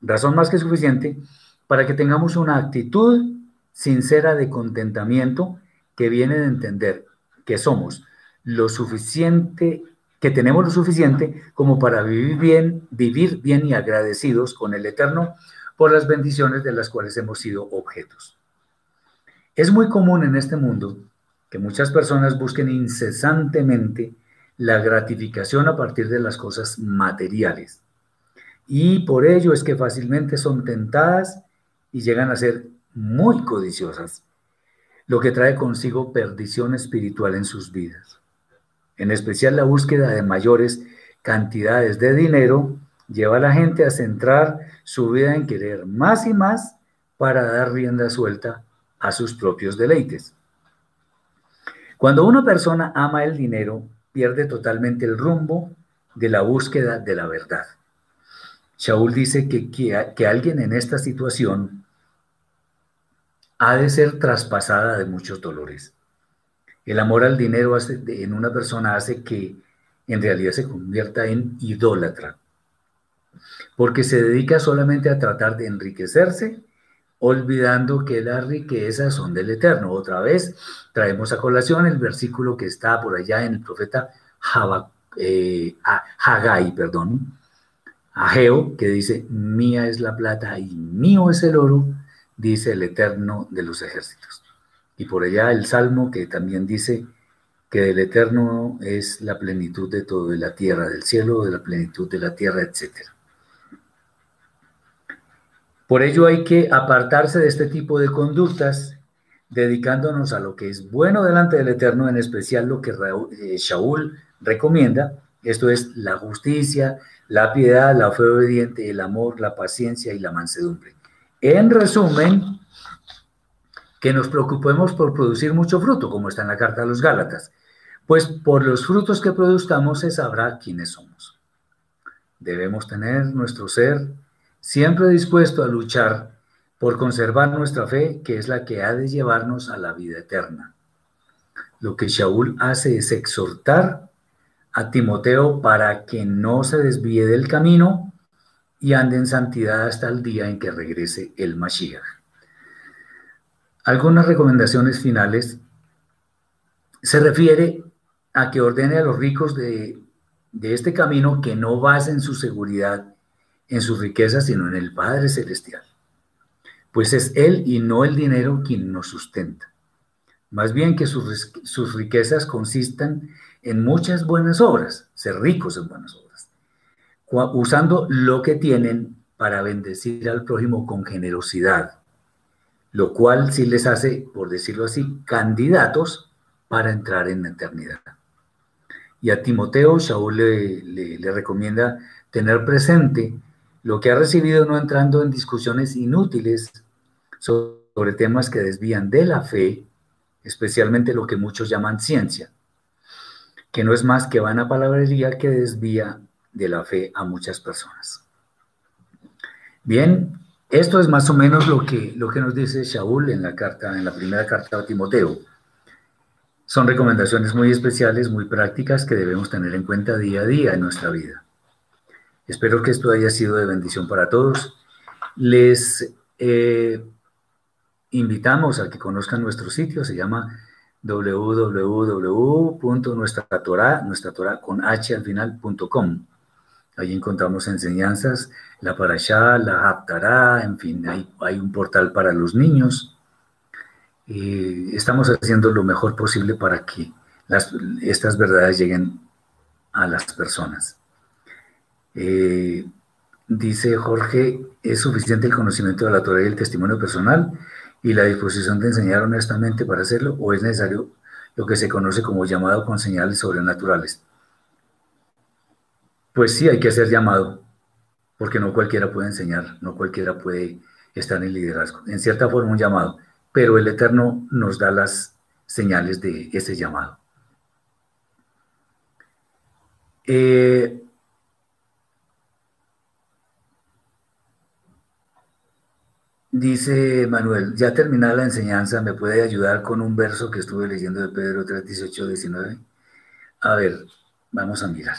Razón más que suficiente para que tengamos una actitud sincera de contentamiento que viene de entender que somos lo suficiente, que tenemos lo suficiente como para vivir bien, vivir bien y agradecidos con el Eterno por las bendiciones de las cuales hemos sido objetos. Es muy común en este mundo que muchas personas busquen incesantemente la gratificación a partir de las cosas materiales. Y por ello es que fácilmente son tentadas y llegan a ser muy codiciosas, lo que trae consigo perdición espiritual en sus vidas. En especial la búsqueda de mayores cantidades de dinero lleva a la gente a centrar su vida en querer más y más para dar rienda suelta a sus propios deleites. Cuando una persona ama el dinero, pierde totalmente el rumbo de la búsqueda de la verdad. Shaul dice que, que, alguien en esta situación ha de ser traspasada de muchos dolores. El amor al dinero en una persona hace que en realidad se convierta en idólatra, porque se dedica solamente a tratar de enriquecerse, olvidando que las riquezas son del Eterno. Otra vez traemos a colación el versículo que está por allá en el profeta eh, Hagai, perdón, Ageo, que dice, mía es la plata y mío es el oro, dice el Eterno de los ejércitos. Y por allá el Salmo que también dice que del Eterno es la plenitud de todo, de la tierra, del cielo, de la plenitud de la tierra, etc. Por ello hay que apartarse de este tipo de conductas, dedicándonos a lo que es bueno delante del Eterno, en especial lo que eh, Shaul recomienda, esto es la justicia, la piedad, la fe obediente, el amor, la paciencia y la mansedumbre. En resumen, que nos preocupemos por producir mucho fruto, como está en la carta a los Gálatas, pues por los frutos que produzcamos se sabrá quiénes somos. Debemos tener nuestro ser siempre dispuesto a luchar por conservar nuestra fe, que es la que ha de llevarnos a la vida eterna. Lo que Shaul hace es exhortar a Timoteo para que no se desvíe del camino y ande en santidad hasta el día en que regrese el Mashiach. Algunas recomendaciones finales se refiere a que ordene a los ricos de de este camino que no basa en su seguridad, en sus riquezas, sino en el Padre Celestial. Pues es Él y no el dinero quien nos sustenta. Más bien que sus, sus riquezas consistan en muchas buenas obras, ser ricos en buenas obras, usando lo que tienen para bendecir al prójimo con generosidad, lo cual sí les hace, por decirlo así, candidatos para entrar en la eternidad. Y a Timoteo, Shaul le, recomienda tener presente lo que ha recibido no entrando en discusiones inútiles sobre temas que desvían de la fe, especialmente lo que muchos llaman ciencia, que no es más que vana palabrería que desvía de la fe a muchas personas. Bien, esto es más o menos lo que, lo que nos dice Shaul en la carta, en la primera carta a Timoteo. Son recomendaciones muy especiales, muy prácticas que debemos tener en cuenta día a día en nuestra vida. Espero que esto haya sido de bendición para todos. Les eh, invitamos a que conozcan nuestro sitio, se llama www.nuestratorah, nuestra con h al final.com. Allí encontramos enseñanzas, la Parashá, la Haftarah, en fin, hay, un portal para los niños estamos haciendo lo mejor posible para que estas verdades lleguen a las personas. Eh, dice Jorge, ¿es suficiente el conocimiento de la Torah y el testimonio personal y la disposición de enseñar honestamente para hacerlo o es necesario lo que se conoce como llamado con señales sobrenaturales? Pues sí, hay que hacer llamado, porque no cualquiera puede enseñar, no cualquiera puede estar en liderazgo. En cierta forma, un llamado pero el Eterno nos da las señales de ese llamado. Eh, dice Manuel, ya terminada la enseñanza, ¿me puede ayudar con un verso que estuve leyendo de Pedro 3, 18, 19? A ver, vamos a mirar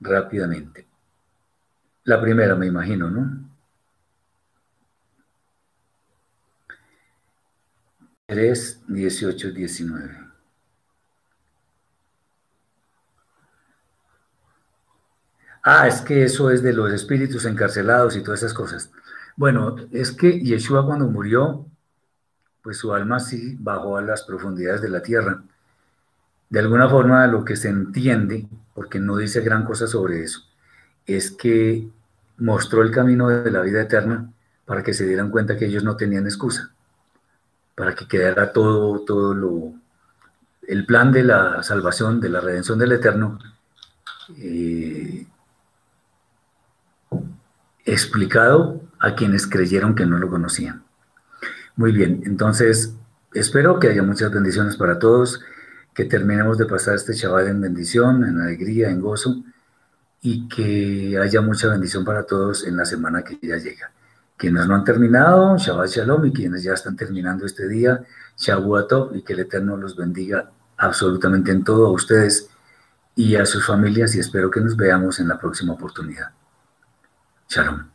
rápidamente. La primera, me imagino, ¿no? 3, 18, 19. Ah, es que eso es de los espíritus encarcelados y todas esas cosas. Bueno, es que Yeshua cuando murió, pues su alma sí bajó a las profundidades de la tierra. De alguna forma lo que se entiende, porque no dice gran cosa sobre eso, es que mostró el camino de la vida eterna para que se dieran cuenta que ellos no tenían excusa para que quedara todo, todo lo, el plan de la salvación, de la redención del Eterno, eh, explicado a quienes creyeron que no lo conocían. Muy bien, entonces espero que haya muchas bendiciones para todos, que terminemos de pasar este chaval en bendición, en alegría, en gozo, y que haya mucha bendición para todos en la semana que ya llega. Quienes no han terminado, Shabbat Shalom, y quienes ya están terminando este día, Shavuot y que el Eterno los bendiga absolutamente en todo a ustedes y a sus familias y espero que nos veamos en la próxima oportunidad. Shalom.